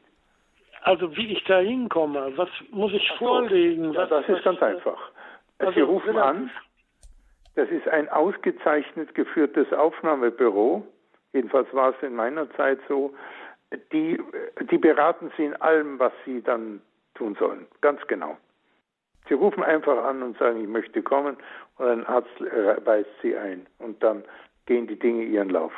Also wie ich da hinkomme, was muss ich so. vorlegen? Ja, das ist ganz einfach. Also, Sie rufen an, das ist ein ausgezeichnet geführtes Aufnahmebüro jedenfalls war es in meiner Zeit so, die, die beraten Sie in allem, was Sie dann tun sollen. Ganz genau. Sie rufen einfach an und sagen, ich möchte kommen und ein Arzt weist Sie ein und dann gehen die Dinge ihren Lauf.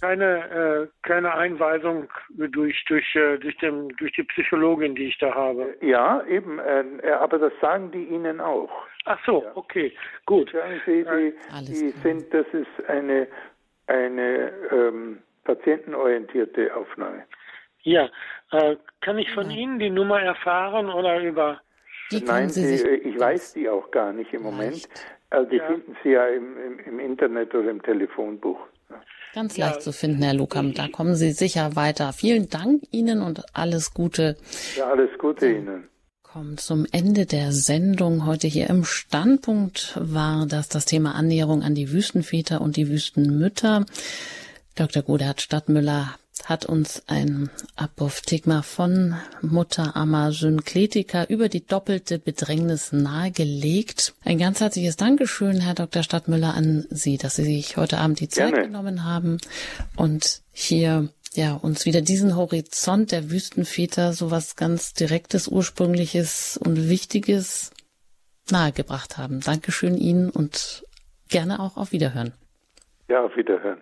Keine, äh, keine Einweisung durch, durch, äh, durch, dem, durch die Psychologin, die ich da habe. Ja, eben, äh, aber das sagen die Ihnen auch. Ach so, ja. okay, gut. Sagen Sie, die, die sind, das ist eine eine ähm, patientenorientierte Aufnahme. Ja, äh, kann ich von ja. Ihnen die Nummer erfahren oder über? Die Nein, die, ich weiß die auch gar nicht im Moment. Also die ja. finden Sie ja im, im, im, Internet oder im Telefonbuch. Ganz leicht ja. zu finden, Herr Lukam. Da kommen Sie sicher weiter. Vielen Dank Ihnen und alles Gute. Ja, alles Gute Ihnen kommen zum Ende der Sendung. Heute hier im Standpunkt war das das Thema Annäherung an die Wüstenväter und die Wüstenmütter. Dr. Godert Stadtmüller hat uns ein Apophthegma von Mutter Amma Synkletika über die doppelte Bedrängnis nahegelegt. Ein ganz herzliches Dankeschön, Herr Dr. Stadtmüller, an Sie, dass Sie sich heute Abend die Zeit Gerne. genommen haben und hier ja, uns wieder diesen Horizont der Wüstenväter, so was ganz Direktes, Ursprüngliches und Wichtiges nahegebracht haben. Dankeschön Ihnen und gerne auch auf Wiederhören. Ja, auf Wiederhören.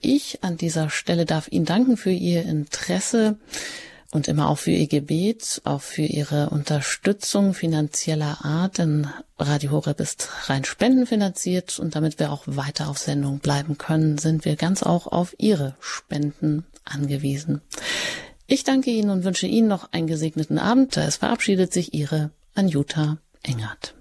Ich an dieser Stelle darf Ihnen danken für Ihr Interesse und immer auch für Ihr Gebet, auch für Ihre Unterstützung finanzieller Art, denn Radio Horeb ist rein spendenfinanziert und damit wir auch weiter auf Sendung bleiben können, sind wir ganz auch auf Ihre Spenden angewiesen. Ich danke Ihnen und wünsche Ihnen noch einen gesegneten Abend. Es verabschiedet sich Ihre Anjuta Engert.